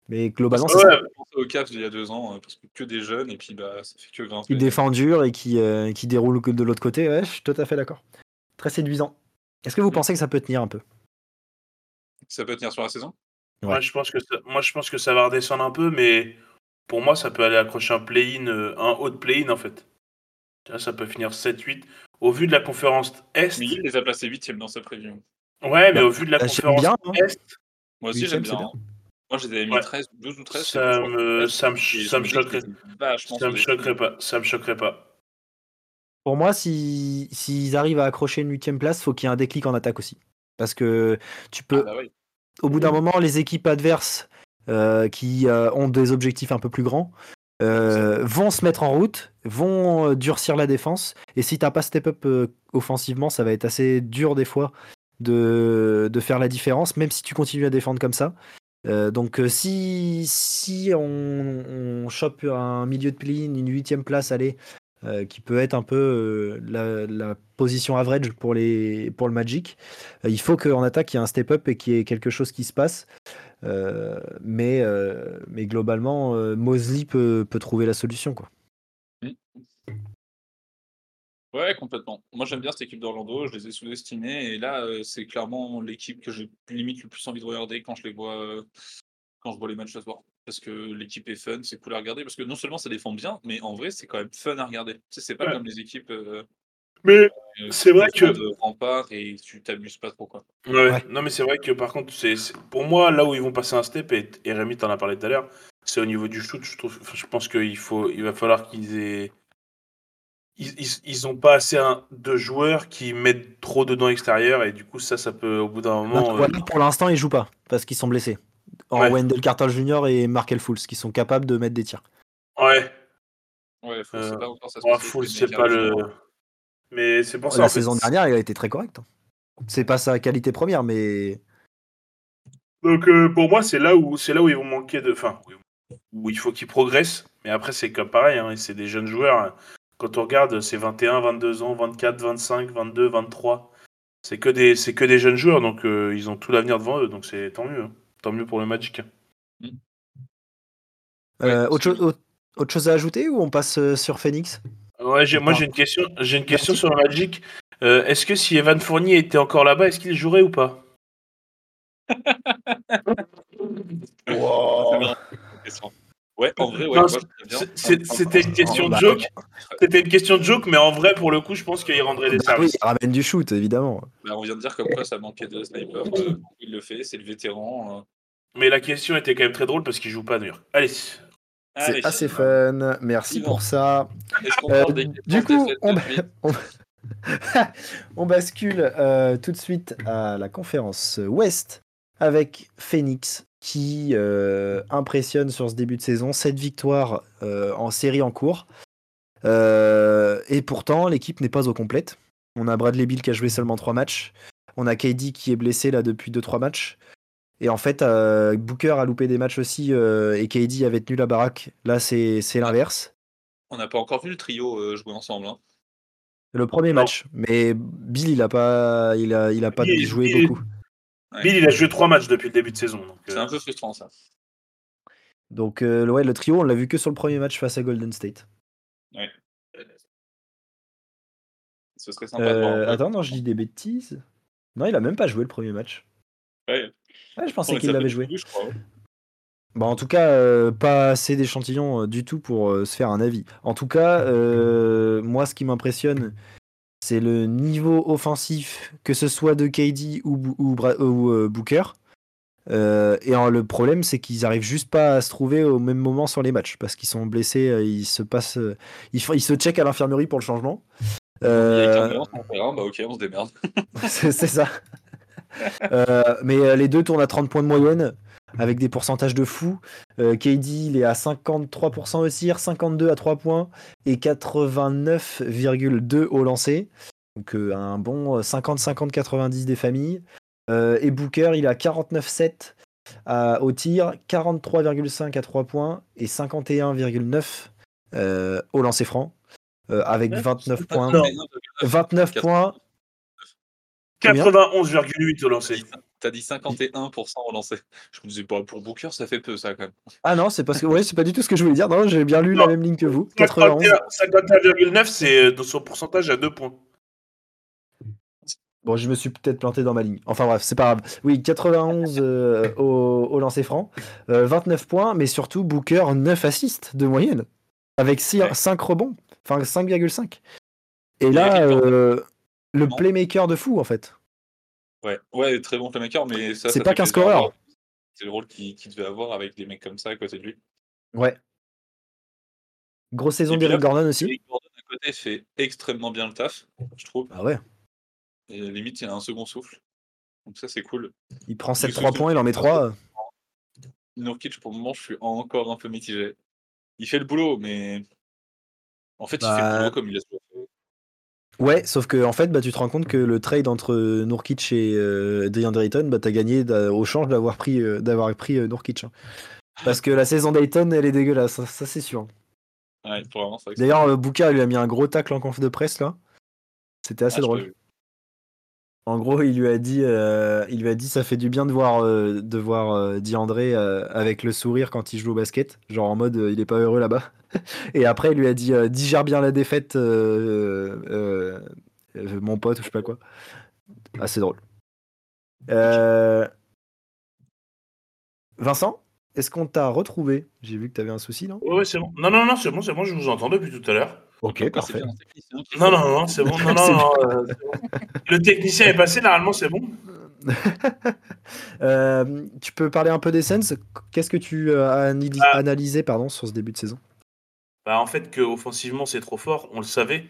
mais globalement, c'est ça. au Cavs il y a deux ans, euh, parce que que des jeunes, et puis bah, ça fait que grimper. Qui défend dur et qui, euh, qui déroule de l'autre côté, ouais, je suis tout à fait d'accord. Très séduisant. Est-ce que vous mm. pensez que ça peut tenir un peu? Ça peut tenir sur la saison? Ouais. moi, je pense que ça, moi, je pense que ça va redescendre un peu, mais pour moi, ça peut aller accrocher un play-in, un haut de play-in en fait. Ça peut finir 7-8 au vu de la conférence Est. Mais il les a placés 8 dans sa prévision. Ouais, mais au vu de la bah, conférence bien, hein. Est. Moi aussi, j'aime bien. Moi, je les avais mis 13, 12 ou 13. Ça me, ça me, ça me choquerait. Ça me choquerait pas. Ça me choquerait pas. Pour moi, s'ils si, arrivent à accrocher une huitième place, faut qu'il y ait un déclic en attaque aussi. Parce que tu peux. Ah bah au bout d'un moment, les équipes adverses euh, qui euh, ont des objectifs un peu plus grands euh, vont se mettre en route, vont euh, durcir la défense. Et si t'as pas step up euh, offensivement, ça va être assez dur des fois de, de, faire la différence, même si tu continues à défendre comme ça. donc si, si on, on chope un milieu de play une huitième place, allez, qui peut être un peu la, la, position average pour, les, pour le Magic, il faut qu'en attaque, il y ait un step up et qu'il y ait quelque chose qui se passe. Euh, mais, euh, mais globalement, euh, Mosley peut, peut, trouver la solution. Quoi. Ouais, complètement. Moi, j'aime bien cette équipe d'Orlando. Je les ai sous-estimés. Et là, c'est clairement l'équipe que j'ai limite le plus envie de regarder quand je les vois, quand je vois les matchs à soir. Parce que l'équipe est fun, c'est cool à regarder. Parce que non seulement ça défend bien, mais en vrai, c'est quand même fun à regarder. Tu sais, c'est pas comme les équipes. Mais c'est vrai que. De rempart et tu t'amuses pas trop, quoi. Ouais, Non, mais c'est vrai que par contre, c'est pour moi, là où ils vont passer un step, et, et Rémi t'en a parlé tout à l'heure, c'est au niveau du shoot. Je, trouve, je pense qu'il faut, il va falloir qu'ils aient. Ils, ils, ont pas assez de joueurs qui mettent trop dedans extérieur et du coup ça ça peut au bout d'un moment euh, pour l'instant ils jouent pas parce qu'ils sont blessés en Wendell Carter Jr et Markel Fools qui sont capables de mettre des tirs ouais ouais, Fools, c'est pas, encore ça c'est pas le Mais c'est pour ça. La fait, saison dernière, il a été très correct. hein. C'est pas sa qualité première, mais Donc euh, pour moi, c'est là où c'est là où ils vont manquer de, enfin, où- il faut qu'ils progressent. Mais après, c'est comme pareil, hein, c'est des jeunes joueurs. hein. Quand on regarde, c'est 21, 22 ans, 24, 25, 22, 23. C'est que des, c'est que des jeunes joueurs, donc euh, ils ont tout l'avenir devant eux. Donc c'est tant mieux, hein. tant mieux pour le Magic. euh, Ouais, autre, chose- autre- autre chose à ajouter ou on passe euh, sur Phoenix? Ouais, j'ai- moi Ah. j'ai une question, j'ai une question sur le Magic. Euh, est-ce que si Evan Fournier était encore là-bas, est-ce qu'il jouerait ou pas? C'est marrant, cette question. Ouais, en vrai, ouais, Non, moi, je ferais bien. C'est- c'est- C'était une question de bah, joke. C'était une question de joke, mais en vrai, pour le coup, je pense qu'il rendrait des Bah oui, services. il ramène du shoot, évidemment. Bah, on vient de dire comme quoi ça manquait de sniper. euh, il le fait, c'est le vétéran. euh. Mais la question était quand même très drôle parce qu'il joue pas York. Allez. Allez, C'est assez fun. Merci pour ça. Euh, du coup, [laughs] on, ba- bascule euh, tout de suite à la conférence Ouest avec Phoenix qui euh, impressionne sur ce début de saison. 7 victoires en série en cours. Et pourtant, l'équipe n'est pas au complète. On a Bradley Bill qui a joué seulement 3 matchs. On a KD qui est blessé là depuis 2-3 matchs. Et en fait, euh, Booker a loupé des matchs aussi euh, et KD avait tenu la baraque. Là, c'est c'est l'inverse. On n'a pas encore vu le trio euh, jouer ensemble. hein. Le premier Non. match, mais Bill il a pas, il a, il a pas Bill- joué Bill- beaucoup. Ouais. Bill, il a joué trois matchs depuis le début de saison. donc, C'est un peu frustrant ça. Donc euh, ouais, le trio, on l'a vu que sur le premier match face à Golden State. Ce serait sympa de voir. Euh, attends, non, je dis des bêtises. Non, il a même pas joué le premier match. Ouais. Ouais, je pensais On qu'il l'avait joué. je crois. Bah, en tout cas, euh, pas assez d'échantillons euh, du tout pour euh, se faire un avis. En tout cas, euh, moi, ce qui m'impressionne, c'est le niveau offensif, que ce soit de KD ou, euh, Booker. Euh, et le problème, c'est qu'ils arrivent juste pas à se trouver au même moment sur les matchs parce qu'ils sont blessés, euh, ils se passent, euh, ils, se checkent à l'infirmerie pour le changement. Il y a Euh, balance en terrain, bah ok, on se démerde. [laughs] c'est ça. Euh, mais euh, les deux tournent à 30 points de moyenne avec des pourcentages de fou. Euh, KD, il est à 53% au tir, 52 à 3 points et 89,2 au lancer. Donc euh, un bon 50-50-90 des familles. Euh, et Booker, il est à 49,7 à- au tir, 43,5 à 3 points et 51,9 euh, au lancer franc. avec 29 points. Non. 29 points 91,8 au lancer. T'as dit 51% relancé. Je me disais, bah, pour Booker, ça fait peu ça quand même. Ah non, c'est parce que ouais, c'est pas du tout ce que je voulais dire. Non, j'ai bien lu Non. la même ligne que vous. 91. 51,9, c'est euh, dans son pourcentage à 2 points. Bon, je me suis peut-être planté dans ma ligne. Enfin bref, c'est pas grave. Oui, 91 euh, au, au lancer franc, euh, 29 points, mais surtout Booker 9 assists de moyenne, avec 6, Ouais. 5 rebonds, enfin 5,5. Et là, euh, le playmaker de fou en fait. Ouais, ouais, très bon playmaker, mais ça. C'est pas qu'un scoreur. C'est le rôle qu'il devait avoir avec des mecs comme ça à côté de lui. Ouais. Grosse saison d'Eric Gordon aussi. Eric Gordon à côté fait extrêmement bien le taf, je trouve. Ah ouais. Et limite, il a un second souffle. Donc ça, c'est cool. Il prend Il 7 se 3 fait- points, il en met 3. Nurkic, pour le moment, je suis encore un peu mitigé. Il fait le boulot, mais. En fait, il fait Bah, le boulot comme il a toujours. Ouais, sauf que en fait, bah, tu te rends compte que le trade entre Nurkic et euh, DeAndre Ayton, bah, t'as gagné au change d'avoir pris, euh, d'avoir pris euh, Nurkic. hein. Parce que la saison d'Ayton, elle est dégueulasse, ça, ça, c'est sûr. Ouais, D'ailleurs, euh, Bouka lui a mis un gros tacle en conf de presse là. C'était assez Ah, drôle. En gros, il lui a dit, euh, il lui a dit, ça fait du bien de voir, euh, de voir euh, euh, avec le sourire quand il joue au basket, genre en mode, euh, il est pas heureux là-bas. Et après, il lui a dit, euh, digère bien la défaite, euh, euh, euh, mon pote ou je sais pas quoi. Assez drôle. Euh, Vincent, est-ce qu'on t'a retrouvé? J'ai vu que t'avais un souci, non? Ouais, c'est bon. Non, non, non, c'est bon, c'est bon, je vous entends depuis tout à l'heure. Ok, parfait. Non, non, non, c'est bon. Non, [laughs] non, euh, bon. Le technicien est passé, normalement, c'est bon. Euh, tu peux parler un peu des Suns Qu'est-ce que tu as analysé, Ah. analysé, pardon, sur ce début de saison? Bah, en fait, que offensivement c'est trop fort, on le savait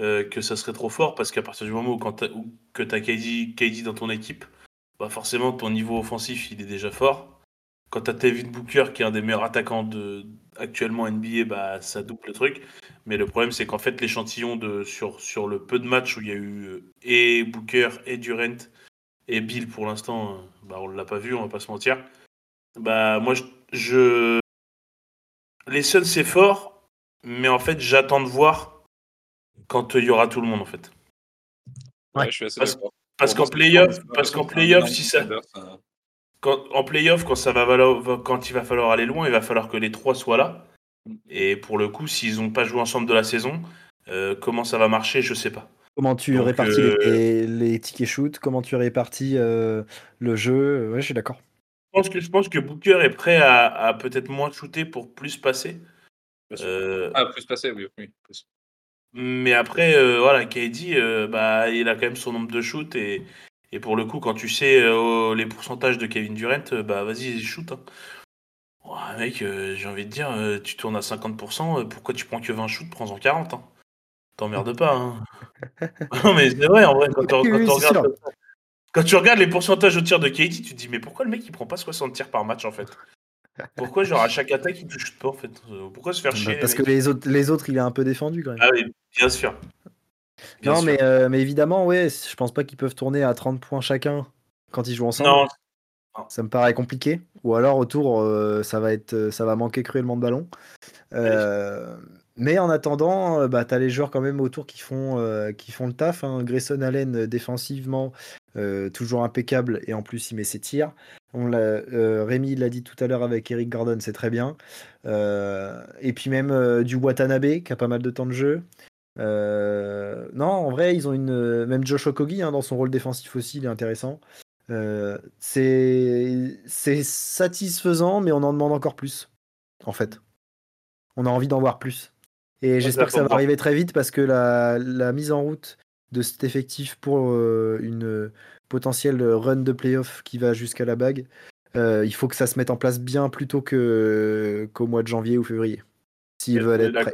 euh, que ça serait trop fort parce qu'à partir du moment où, quand que tu as KD, dans ton équipe, bah forcément ton niveau offensif il est déjà fort. Quand tu as Devin Booker qui est un des meilleurs attaquants de, actuellement NBA, bah, ça double le truc. Mais le problème, c'est qu'en fait, l'échantillon de sur, sur le peu de matchs où il y a eu euh, et Booker et Durant et Bill pour l'instant, euh, bah, on l'a pas vu, on va pas se mentir. Bah moi, je, je... les Suns c'est fort, mais en fait, j'attends de voir quand il y aura tout le monde en fait. Ouais, je suis assez Parce- d'accord. Parce Pour qu'en playoff, parce qu'en si ça, quand, en playoff, quand ça va valoir, quand il va falloir aller loin, il va falloir que les trois soient là. Et pour le coup, s'ils n'ont pas joué ensemble de la saison, euh, comment ça va marcher, je sais pas. Comment tu Donc, répartis euh, les, les tickets shoot? Comment tu répartis euh, le jeu? Ouais, je suis d'accord. Je pense que, je pense que Booker est prêt à, à peut-être moins shooter pour plus passer. Euh, Ah, plus passé, oui. oui plus. Mais après, euh, voilà, KD, euh, bah, il a quand même son nombre de shoots et, et pour le coup, quand tu sais euh, les pourcentages de Kevin Durant, bah vas-y, shoot. Hein. Ouais, mec, euh, j'ai envie de dire, euh, tu tournes à 50%, euh, pourquoi tu prends que 20 shoots Prends-en 40. Hein. T'emmerdes pas. Hein. [laughs] non, mais c'est vrai, en vrai, quand, tu- Oui, quand oui, tu c'est regardes, sûr. quand tu regardes les pourcentages de tir de KD, tu te dis, mais pourquoi le mec il prend pas 60 tirs par match en fait? Pourquoi, genre, à chaque attaque, il touche pas en fait? Euh, Pourquoi se faire Bah, chier les parce que les autres, les autres, il est un peu défendu quand même. Ah oui, bien sûr. Bien non, sûr. mais, euh, mais évidemment, ouais, je pense pas qu'ils peuvent tourner à 30 points chacun quand ils jouent ensemble. Non, Ça me paraît compliqué. Ou alors autour, euh, ça va être, ça va manquer cruellement de ballon. Euh, mais en attendant, euh, bah, tu as les joueurs quand même autour qui font, euh, qui font le taf. hein. Grayson Allen euh, défensivement, euh, toujours impeccable et en plus il met ses tirs. On l'a, euh, Rémi l'a dit tout à l'heure avec Eric Gordon, c'est très bien. Euh, et puis même euh, du Watanabe qui a pas mal de temps de jeu. Non, en vrai, ils ont une. Même Josh Okogie hein, dans son rôle défensif aussi, il est intéressant. C'est c'est satisfaisant, mais on en demande encore plus, en fait. On a envie d'en voir plus. Et j'espère que ça va arriver très vite parce que la, la mise en route de cet effectif pour euh, une potentielle run de playoff qui va jusqu'à la bague, euh, il faut que ça se mette en place bien plus tôt que- qu'au mois de janvier ou février. S'ils veulent être prêts.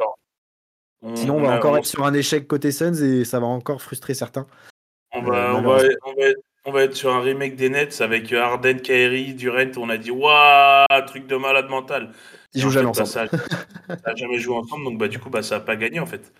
On- Sinon, on va a- encore on- être sur un échec côté Suns et ça va encore frustrer certains. On Euh, va, on, va, va être, on va être sur un remake des Nets avec Harden, Kyrie, Durant. On a dit waouh, truc de malade mental. Ils jouent en jamais fait, bah, ensemble. ça, ça a jamais joué ensemble, donc bah du coup bah ça a pas gagné en fait.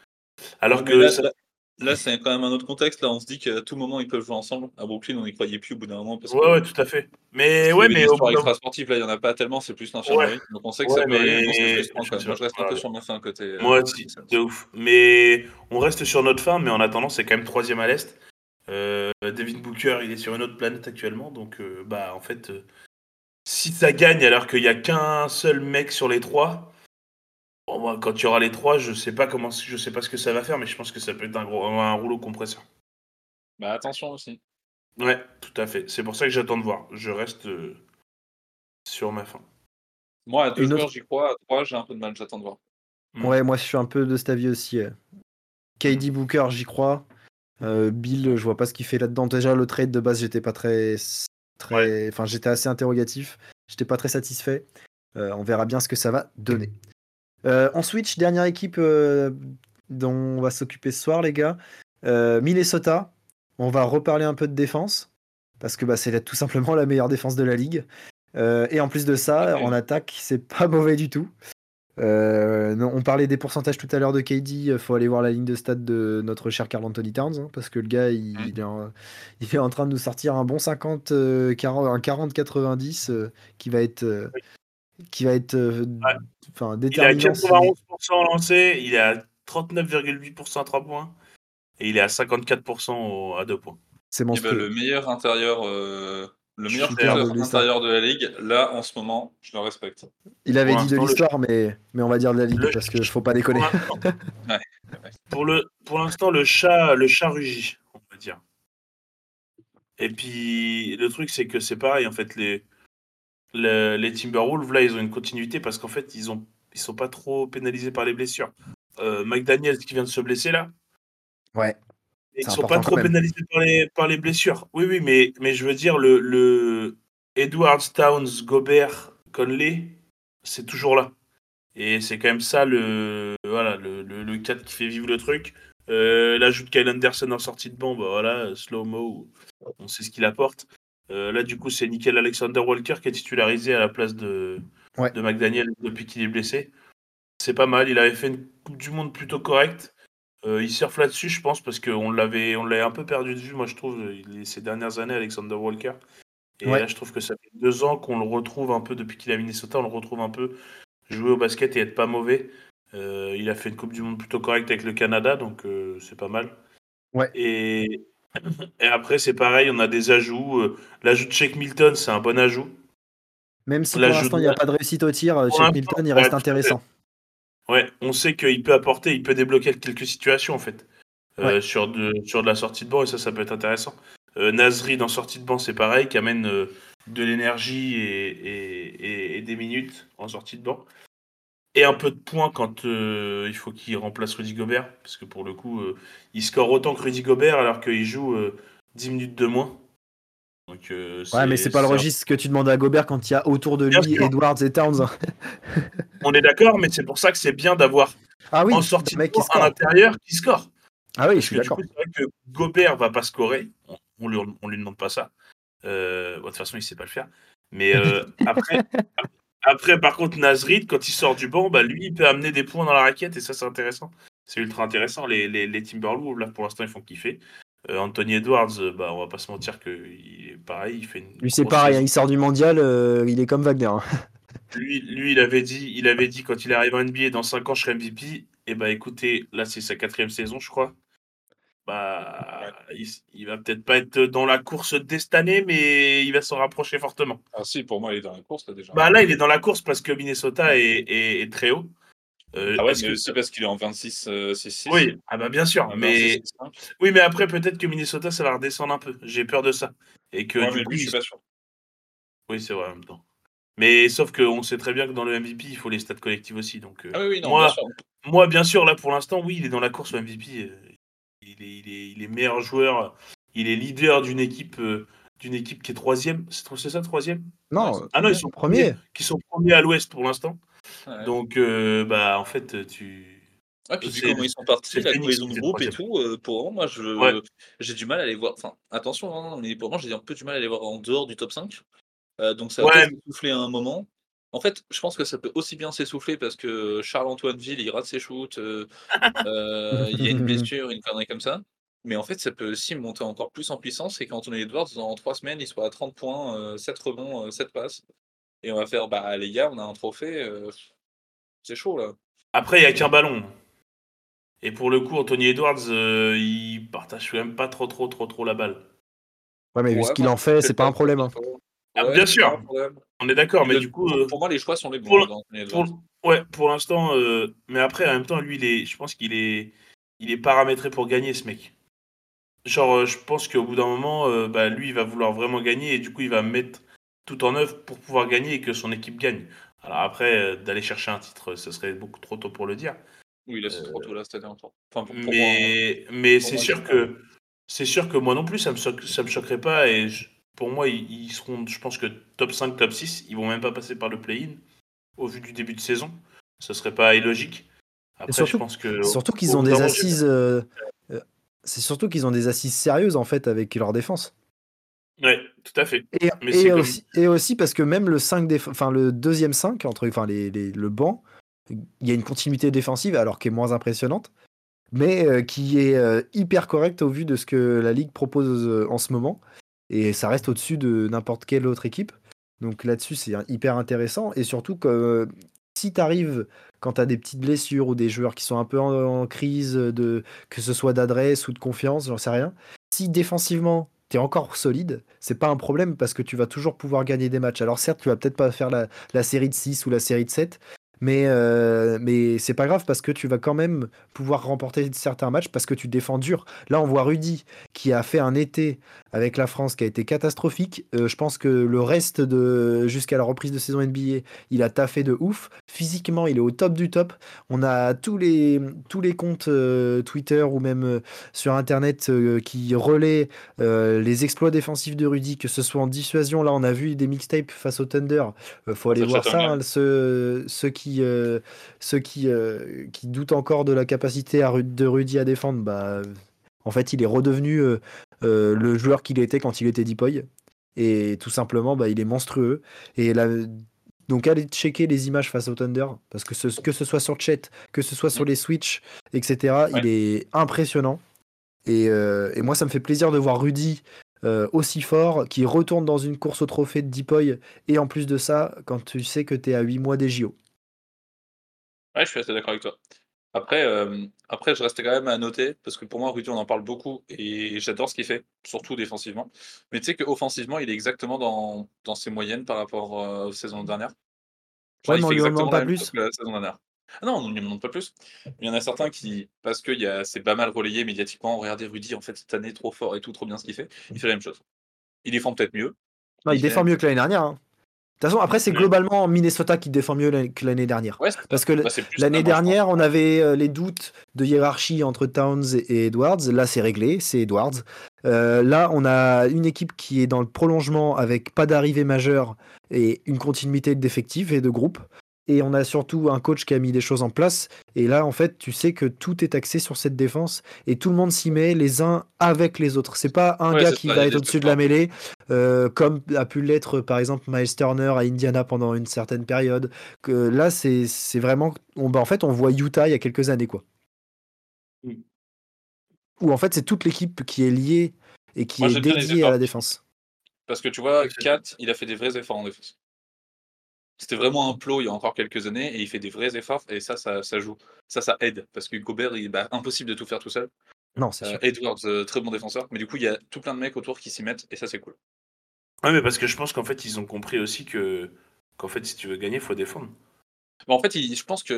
Alors que mais là, ça- là- c'est quand même un autre contexte. Là, on se dit qu'à tout moment, ils peuvent jouer ensemble. À Brooklyn, on n'y croyait plus au bout d'un moment. Parce ouais que, ouais tout à fait. Mais ouais mais bout d'un- extra-sportives, là, il n'y en a pas tellement. C'est plus l'infirmerie. Donc, on sait que ça Ouais, peut aller. mais c'est. Moi, je reste un peu sur ma fin côté. euh, Moi aussi, de ouf. Mais on reste sur notre fin, mais en attendant, c'est quand même troisième à l'Est. Euh, David Booker, il est sur une autre planète actuellement, donc euh, bah en fait, euh, si ça gagne alors qu'il n'y a qu'un seul mec sur les trois, bon, moi, quand il y aura les trois, je sais pas comment, je sais pas ce que ça va faire, mais je pense que ça peut être un, gros, un rouleau compresseur. Bah, attention aussi. Ouais, tout à fait. C'est pour ça que j'attends de voir. Je reste euh, sur ma fin. Moi, à deux autre- j'y crois. À trois, j'ai un peu de mal. J'attends de voir. Mm. Ouais, moi je suis un peu de cet avis aussi. KD Booker, j'y crois. Euh, Bill, je vois pas ce qu'il fait là-dedans. Déjà, le trade de base, j'étais pas très. très... Enfin, j'étais assez interrogatif. J'étais pas très satisfait. Euh, on verra bien ce que ça va donner. Euh, en switch, dernière équipe euh, dont on va s'occuper ce soir, les gars. Euh, Minnesota. On va reparler un peu de défense. Parce que bah, c'est tout simplement la meilleure défense de la ligue. Euh, et en plus de ça, Ok. en attaque, c'est pas [laughs] mauvais du tout. Non, on parlait des pourcentages tout à l'heure de KD. Il faut aller voir la ligne de stade de notre cher Carl Anthony Towns. hein, parce que le gars, il, il est en, [laughs] il est en train de nous sortir un bon 50, euh, 40, un 40-90 euh, qui va être, qui va être euh, Ouais. Il est à déterminant. si- 91% lancé, il est à 39,8% à 3 points, et il est à 54% au- à 2 points. C'est Eh ben, le meilleur intérieur, euh, le meilleur de intérieur de la ligue, là, en ce moment, je le respecte. Il avait Pour dit de le- l'histoire, mais, mais on va dire de la ligue Le- parce que faut pas déconner. Pour l'instant, [laughs] pour le, pour l'instant, le chat, le chat rugit, on va dire. Et puis, le truc, c'est que c'est pareil, en fait, les, les, les Timberwolves, là, ils ont une continuité parce qu'en fait, ils ont ils sont pas trop pénalisés par les blessures. Euh, Mike Daniels qui vient de se blesser là, Ouais. ils sont pas trop pénalisés par les, par les blessures. Oui, oui, mais, mais je veux dire, le, le Edwards, Towns, Gobert, Conley, c'est toujours là. Et c'est quand même ça le, voilà, le, le, le 4 qui fait vivre le truc. Euh, L'ajout de Kyle Anderson en sortie de banc, bah voilà, slow-mo, on sait ce qu'il apporte. Euh, là, du coup, c'est Nickel Alexander Walker qui est titularisé à la place de, Ouais. de McDaniel depuis qu'il est blessé. c'est pas mal. Il avait fait une Coupe du Monde plutôt correcte. Euh, il surfe là-dessus, je pense, parce qu'on l'avait, on l'avait un peu perdu de vue, moi, je trouve, ces dernières années, Alexander Walker. Et là, je trouve que ça fait deux ans qu'on le retrouve un peu, depuis qu'il a Minnesota, on le retrouve un peu jouer au basket et être pas mauvais. Euh, il a fait une Coupe du Monde plutôt correcte avec le Canada, donc euh, c'est pas mal. Ouais. Et, et après, c'est pareil, on a des ajouts. L'ajout de Shake Milton, c'est un bon ajout. Même si pour l'instant, il n'y a pas de réussite au tir, Shake Milton, il reste intéressant. Ouais, on sait qu'il peut apporter, il peut débloquer quelques situations en fait. Euh, sur, de, sur de la sortie de banc et ça, ça peut être intéressant. Euh, Nasri dans sortie de banc, c'est pareil, qui amène euh, de l'énergie et, et, des minutes en sortie de banc. Et un peu de points quand il faut qu'il remplace Rudy Gobert, parce que pour le coup, il score autant que Rudy Gobert alors qu'il joue 10 minutes de moins. Donc, ouais, mais c'est pas le registre que tu demandes à Gobert quand il y a autour de lui Edwards et Towns. [laughs] On est d'accord, mais c'est pour ça que c'est bien d'avoir ah oui, en sortie de à l'intérieur qui score. Ah oui, je suis d'accord. C'est vrai que Gobert va pas scorer. On, lui, on lui demande pas ça. Euh, de toute façon, il sait pas le faire. Mais euh, après, [laughs] après, par contre, Nazrid, quand il sort du banc, bah, lui, il peut amener des points dans la raquette et ça, c'est intéressant. C'est ultra intéressant. Les, les, les Timberwolves, là, pour l'instant, ils font kiffer. Euh, Anthony Edwards, bah, on va pas se mentir que est pareil. Il fait une lui, c'est pareil. Hein, il sort du mondial, il est comme Wagner. Hein. Lui, lui, il avait dit, il avait dit quand il arrive en NBA, dans 5 ans, je serai MVP. Et eh bah écoutez, là, c'est sa quatrième saison, je crois bah, il, va peut-être pas être dans la course dès cette année, mais il va s'en rapprocher fortement. Ah si, pour moi, il est dans la course là déjà. Bah là, il est dans la course parce que Minnesota est, très haut. Euh, ah ouais, mais aussi parce qu'il est en 26 6 euh, Oui, ah bah bien sûr, mais oui, mais après peut-être que Minnesota ça va redescendre un peu. J'ai peur de ça et que du coup, je suis pas sûr. Oui, c'est vrai en même temps. Mais sauf qu'on sait très bien que dans le MVP, il faut les stats collectives aussi. Donc, euh, ah oui, non, moi, bien sûr. moi, bien sûr, là pour l'instant, oui, il est dans la course au MVP il est, meilleur joueur, il est leader d'une équipe, euh, d'une équipe qui est troisième. C'est ça, troisième? Non, ah non, ils sont premiers. Qui sont premiers à l'ouest pour l'instant. Donc, euh, bah, en fait, tu. Ah, puis vu comment ils sont partis, la cohésion de groupe et tout, euh, pour moi, je, j'ai du mal à les voir. Enfin, attention, hein, mais pour moi, j'ai un peu du mal à les voir en dehors du top 5. donc, ça va peut-être souffler à un moment. En fait, je pense que ça peut aussi bien s'essouffler parce que Charles-Antoine Ville, il rate ses shoots, euh, euh, il y a une [laughs] blessure, une connerie comme ça. Mais en fait, ça peut aussi monter encore plus en puissance et qu'Anthony Edwards, dans trois semaines, il soit à 30 points, 7 euh, rebonds, 7 passes. Et on va faire, bah les gars, on a un trophée, c'est chaud là. Après, il n'y a qu'un ballon. Et pour le coup, Anthony Edwards, il partage quand même pas trop, trop, trop, trop la balle. Ouais, mais vu ce qu'il en fait, c'est pas un problème. Hein. Ah, bien sûr, on est d'accord, mais, du coup. Euh, pour moi, les choix sont les bons. Pour, ouais, pour l'instant, euh, mais après, en même temps, lui, il est, je pense qu'il est, il est paramétré pour gagner, ce mec. Genre, euh, je pense qu'au bout d'un moment, bah, lui, il va vouloir vraiment gagner et du coup, il va mettre tout en œuvre pour pouvoir gagner et que son équipe gagne. Alors après, d'aller chercher un titre, ce serait beaucoup trop tôt pour le dire. Oui, là, c'est trop tôt là cette année Enfin, pour, mais hein. mais c'est sûr que c'est sûr que moi non plus, ça me, ça me choquerait pas et pour moi, ils, seront, je pense que top 5, top 6, ils vont même pas passer par le play-in au vu du début de saison. Ce serait pas illogique. Après, surtout, je pense que surtout qu'ils ont des assises. Euh, euh, c'est surtout qu'ils ont des assises sérieuses en fait avec leur défense. Ouais, tout à fait. Et, et, aussi, et aussi, parce que même le 5 enfin le deuxième 5 entre enfin les, le banc, il y a une continuité défensive alors qui est moins impressionnante, mais euh, qui est hyper correcte au vu de ce que la ligue propose en ce moment et ça reste au-dessus de n'importe quelle autre équipe. Donc là-dessus, c'est hyper intéressant. Et surtout que si tu arrives quand tu as des petites blessures ou des joueurs qui sont un peu en, crise, de, que ce soit d'adresse ou de confiance, j'en sais rien, si défensivement tu es encore solide, c'est pas un problème parce que tu vas toujours pouvoir gagner des matchs. Alors certes, tu vas peut-être pas faire la, la, série de 6 ou la série de 7, mais, euh, mais c'est pas grave parce que tu vas quand même pouvoir remporter certains matchs parce que tu défends dur. Là, on voit Rudy qui a fait un été avec la France qui a été catastrophique. Euh, je pense que le reste de jusqu'à la reprise de saison NBA, il a taffé de ouf. Physiquement, il est au top du top. On a tous les, tous les comptes euh, Twitter ou même sur Internet qui relaient les exploits défensifs de Rudy, que ce soit en dissuasion. Là, on a vu des mixtapes face au Thunder. faut aller voir ça. Hein, ceux, ceux qui euh, ceux qui, euh, qui doutent encore de la capacité à, de Rudy à défendre, bah, en fait, il est redevenu euh, le joueur qu'il était quand il était Deepoy. Et tout simplement, bah, il est monstrueux. Et là, Donc allez checker les images face au Thunder, parce que ce, que ce soit sur chat, que ce soit sur les Switch, etc., il est impressionnant. Et, et, moi, ça me fait plaisir de voir Rudy euh, aussi fort, qui retourne dans une course au trophée de Deepoy, et en plus de ça, quand tu sais que tu es à 8 mois des JO. Ouais, je suis assez d'accord avec toi. Après, euh, après, je restais quand même à noter, parce que pour moi, Rudy, on en parle beaucoup, et j'adore ce qu'il fait, surtout défensivement. Mais tu sais qu'offensivement, il est exactement dans, dans ses moyennes par rapport euh, aux saisons dernières. Ouais, il fait exactement pas plus. Que la saison dernière. Ah non, on ne lui demande pas plus. Il y en a certains qui, parce que c'est pas mal relayé médiatiquement, regardez Rudy, en fait, cette année, trop fort et tout, trop bien ce qu'il fait. Il fait la même chose. Il défend peut-être mieux. Non, il, défend mieux que l'année dernière. Hein. De toute façon, après, c'est mmh. globalement Minnesota qui défend mieux que l'année dernière. Parce que bah, l'année dernière, on avait euh, les doutes de hiérarchie entre Towns et Edwards. Là, c'est réglé, c'est Edwards. Euh, là, on a une équipe qui est dans le prolongement avec pas d'arrivée majeure et une continuité d'effectifs et de groupe. Et on a surtout un coach qui a mis des choses en place. Et là, en fait, tu sais que tout est axé sur cette défense et tout le monde s'y met les uns avec les autres. C'est pas un gars qui va être au-dessus de la mêlée, euh, comme a pu l'être par exemple Miles Turner à Indiana pendant une certaine période. Que là, c'est vraiment. On, bah, en fait, on voit Utah il y a quelques années, quoi. Mm. Où en fait, c'est toute l'équipe qui est liée et qui est dédiée à la défense. Parce que tu vois, Kat, il a fait des vrais efforts en défense. C'était vraiment un plot il y a encore quelques années et il fait des vrais efforts et ça, ça, ça joue. Ça, ça aide parce que Gobert, il est bah, impossible de tout faire tout seul. Non, c'est euh, Edwards, euh, très bon défenseur, mais du coup, il y a tout plein de mecs autour qui s'y mettent et ça, c'est cool. Ouais, mais parce que je pense qu'en fait, ils ont compris aussi que qu'en fait, si tu veux gagner, il faut défendre. en fait, je pense que,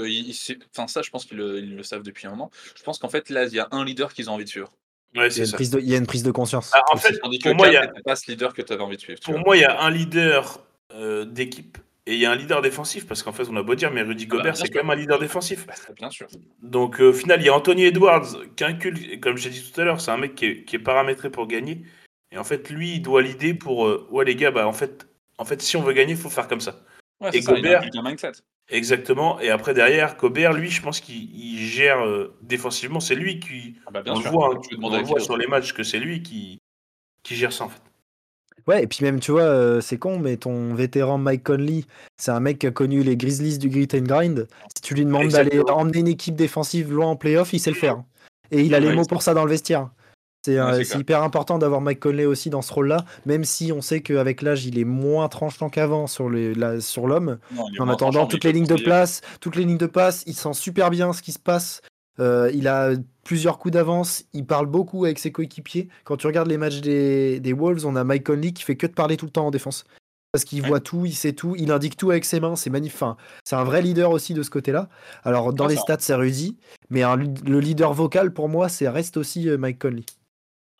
enfin ça, je pense qu'ils le, savent depuis un moment. Je pense qu'en fait, là, il y a un leader qu'ils ont envie de suivre. Ouais, il, y a une prise de, il y a une prise de conscience. Ah, en fait, pour moi, il y a pas ce leader que tu avais envie de suivre. Pour moi, il y a un leader euh, d'équipe et il y a un leader défensif, parce qu'en fait, on a beau dire, mais Rudy bah, Gobert, c'est quand même un leader défensif. Bah, bien sûr. Donc, euh, au final, il y a Anthony Edwards, qui incule, comme j'ai dit tout à l'heure, c'est un mec qui est, paramétré pour gagner. Et en fait, lui, il doit l'idée pour. Euh, ouais, les gars, bah, en fait, en fait, si on veut gagner, il faut faire comme ça. et Gobert. Exactement. Et après, derrière, Gobert, lui, je pense qu'il gère euh, défensivement. C'est lui qui. Ah bah, on voit, hein, on voit sur les matchs que c'est lui qui, qui gère ça, en fait. Ouais, et puis même, tu vois, euh, c'est con, mais ton vétéran Mike Conley, c'est un mec qui a connu les Grizzlies du Grit and Grind. Si tu lui demandes d'aller emmener une équipe défensive loin en playoff, il sait le faire. Et il a les mots pour ça dans le vestiaire. C'est hyper important d'avoir Mike Conley aussi dans ce rôle-là, même si on sait qu'avec l'âge, il est moins tranchant qu'avant sur l'homme. Sur en attendant, toutes les lignes de place, toutes les lignes de passe, il sent super bien ce qui se passe. Euh, il a plusieurs coups d'avance, il parle beaucoup avec ses coéquipiers. Quand tu regardes les matchs des, Wolves, on a Mike Conley qui fait que de parler tout le temps en défense. Parce qu'il voit tout, il sait tout, il indique tout avec ses mains, c'est magnifique. c'est un vrai leader aussi de ce côté-là. Alors dans les stats, c'est Rudy, mais le leader vocal pour moi, c'est reste aussi euh, Mike Conley.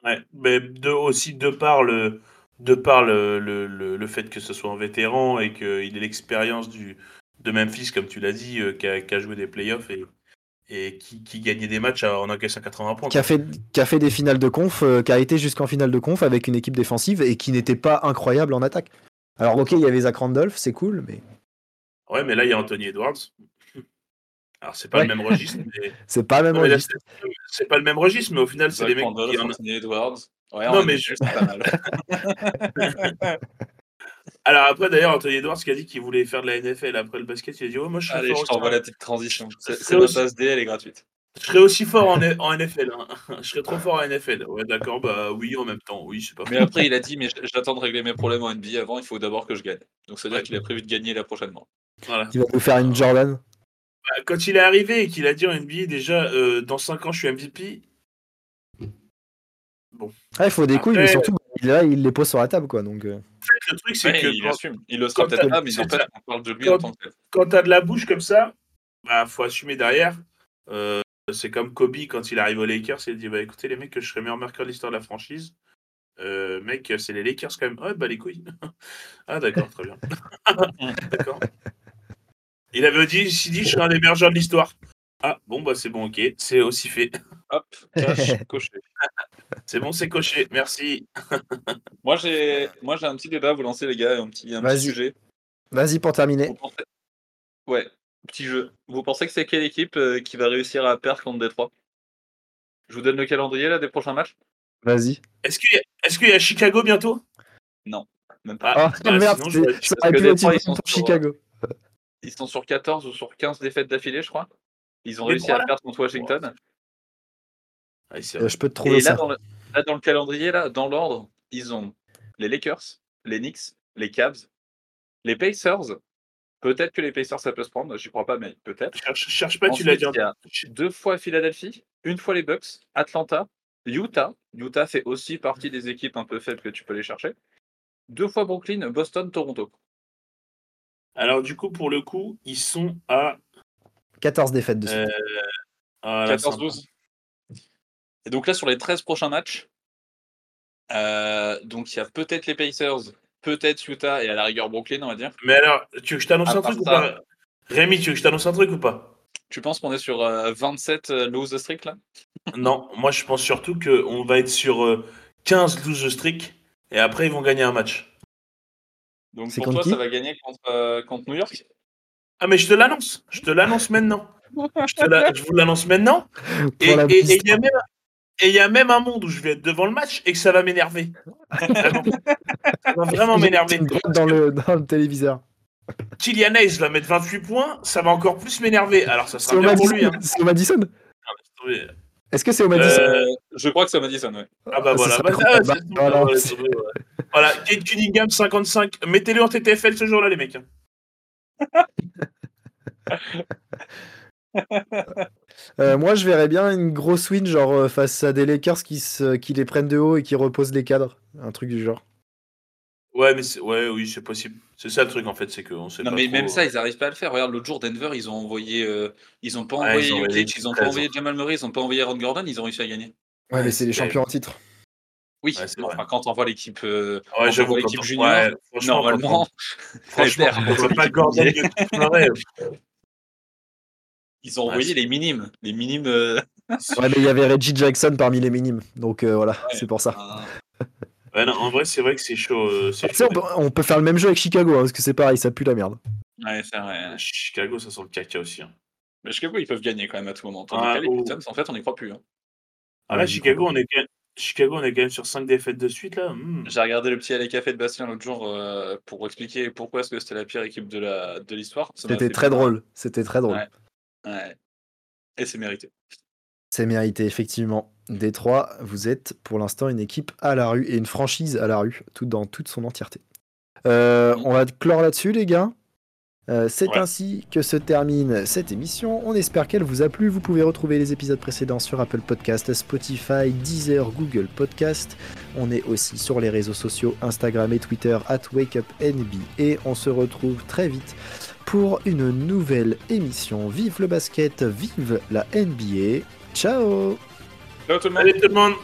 Ouais, mais de, aussi de par le, de par le, le, fait que ce soit un vétéran et qu'il ait l'expérience de Memphis, comme tu l'as dit, euh, qui, a, joué des playoffs et, et qui, gagnait des matchs en encaissant 80 points. Qui a, fait, qui a fait des finales de conf, euh, qui a été jusqu'en finale de conf avec une équipe défensive et qui n'était pas incroyable en attaque. Alors ok, il y avait Zach Randolph, c'est cool, mais... Ouais, mais là, il y a Anthony Edwards. Alors, c'est pas le même registre. [laughs] Mais... c'est pas le même registre. C'est pas le même registre, mais au final, c'est les mecs qui... Anthony Edwards. Ouais, non, mais juste pas mal. [laughs] [laughs] Alors après, d'ailleurs, Anthony Edwards qui a dit qu'il voulait faire de la NFL après le basket, il a dit oh, moi je suis Allez, je t'envoie la petite transition. C'est ma passe D, elle est gratuite. Je serais aussi fort en, en NFL. Hein. Je serais trop fort en NFL. Ouais, d'accord, bah oui, en même temps. Oui, c'est pas Mais après, il a dit mais j'attends de régler mes problèmes en NBA avant, il faut d'abord que je gagne. Donc, c'est-à-dire qu'il a prévu de gagner là prochainement. Voilà. Il va nous faire une Jordan? Bah, quand il est arrivé et qu'il a dit en NBA déjà, euh, dans 5 ans, je suis MVP. Bon. Ah, il faut des couilles, mais surtout, là, il les pose sur la table, quoi. Donc, euh le truc, c'est que. Il quand, assume. Il le sera peut-être pas, mais en fait, on parle de lui quand, en tant que Quand t'as de la bouche comme ça, bah, faut assumer derrière. Euh, c'est comme Kobe quand il arrive aux Lakers, il dit bah écoutez les mecs, je serai meilleur marqueur de l'histoire de la franchise. Euh, mec, c'est les Lakers quand même. Ouais, bah les couilles. [laughs] ah d'accord, très bien. [laughs] d'accord. Il avait dit, il dit, je serai un des meilleurs joueurs de l'histoire. Ah bon bah c'est bon, ok, c'est aussi fait. [laughs] Hop, cache, [laughs] coché. C'est bon, c'est coché. Merci. [laughs] moi, j'ai, moi, j'ai un petit débat à vous lancer, les gars, un petit, un petit sujet. Vas-y pour terminer. Ouais, petit jeu. Vous pensez que c'est quelle équipe euh, qui va réussir à perdre contre Détroit? Je vous donne le calendrier là des prochains matchs. Vas-y. Est-ce qu'il y, a... Est-ce qu'il y a Chicago bientôt? Non, même pas. Ah, bah, merde, sinon, je... Chicago. Ils sont sur 14 ou sur 15 défaites d'affilée, je crois. Ils ont réussi à perdre contre Washington. Ah, Euh, je peux te trouver Et là ça. dans, le, là, dans le calendrier, là, dans l'ordre, ils ont les Lakers, les Knicks, les Cavs, les Pacers. Peut-être que les Pacers, ça peut se prendre. J'y crois pas, mais peut-être. Cherche, cherche pas, tu l'as dit. il y a deux fois Philadelphie, une fois les Bucks, Atlanta, Utah. Utah fait aussi partie des équipes un peu faibles que tu peux les chercher. Deux fois Brooklyn, Boston, Toronto. Alors, du coup, pour le coup, ils sont à. 14 défaites dessus. Euh, ah, là, 14-12. Et donc là, sur les 13 prochains matchs, euh, donc il y a peut-être les Pacers, peut-être Utah et à la rigueur Brooklyn, on va dire. Mais alors, tu veux que je t'annonce un truc ou pas Rémi, tu veux que je t'annonce un truc ou pas? Tu penses qu'on est sur euh, 27 euh, lose streak là? Non, moi je pense surtout qu'on va être sur euh, 15 lose streak et après ils vont gagner un match. Donc pour toi, ça va gagner contre, euh, contre New York? Ah mais je te l'annonce, je te l'annonce maintenant. Je, te la- je vous l'annonce maintenant. [laughs] Et il y a même et il y a même un monde où je vais être devant le match et que ça va m'énerver. [laughs] Vraiment. ça va vraiment m'énerver. Dans le, dans le téléviseur. Kylian Hayes va mettre 28 points, ça va encore plus m'énerver. Alors ça C'est sera au bien pour Madison. lui. Hein. C'est au Madison. Oui. Est-ce que c'est au Madison Euh, Je crois que c'est Madison, ouais. Ah bah Ce voilà. Bah, ah, c'est- Voilà. ouais. Voilà, Kate Cunningham 55. Mettez-le en TTFL ce jour-là les mecs. [laughs] Euh, moi, je verrais bien une grosse win, genre euh, face à des Lakers qui, se, qui les prennent de haut et qui reposent les cadres. Un truc du genre. Ouais, mais c'est- ouais, oui, c'est possible. C'est ça le truc en fait, c'est qu'on sait Non, pas mais trop, même ça, euh, ils n'arrivent pas à le faire. Regarde, l'autre jour, Denver, ils ont envoyé. euh, ils ont pas Ouais, envoyé ils ont envoyé Jokic, ils ont pas 13. envoyé Jamal Murray, ils ont pas envoyé Aaron Gordon, ils ont réussi à gagner. Ouais, mais c'est les champions en titre. Oui, Ouais, enfin, quand on voit l'équipe. euh, Ouais, quand l'équipe junior, ouais, franchement, normalement, [laughs] Franchement, on contre voit pas Gordon Murray. Ils ont Ouais, envoyé les minimes. Les minimes. euh, Ouais, mais il y avait Reggie Jackson parmi les minimes. Donc euh, voilà, Ouais. c'est pour ça. un- Ouais, non, en vrai, c'est vrai que c'est chaud. euh, chaud, on, peut, on peut faire le même jeu avec Chicago, hein, parce que c'est pareil, ça pue la merde. Ouais, c'est vrai. Chicago, ça sent le caca aussi. hein. Mais Chicago, ils peuvent gagner quand même à tout moment. Tandis Ah, les oh. Pistons, en fait, on n'y croit plus. hein. Ah, là, j'y Chicago, on est quand même... Chicago, on est quand même sur 5 défaites de suite là. Hmm. J'ai regardé le petit Allez Café de Bastien l'autre jour euh, pour expliquer pourquoi est-ce que c'était la pire équipe de la de l'histoire. Ça m'a C'était très drôle. C'était très drôle. Ouais. Et c'est mérité. C'est mérité, effectivement. Détroit, vous êtes pour l'instant une équipe à la rue et une franchise à la rue, tout dans toute son entièreté. Euh, on va clore là-dessus, les gars. Euh, c'est Ouais. ainsi que se termine cette émission. On espère qu'elle vous a plu. Vous pouvez retrouver les épisodes précédents sur Apple Podcast, Spotify, Deezer, Google Podcast. On est aussi sur les réseaux sociaux Instagram et Twitter at WakeUpNB. Et on se retrouve très vite pour une nouvelle émission. Vive le basket, vive la NBA. Ciao Ciao tout le monde. Allez tout le monde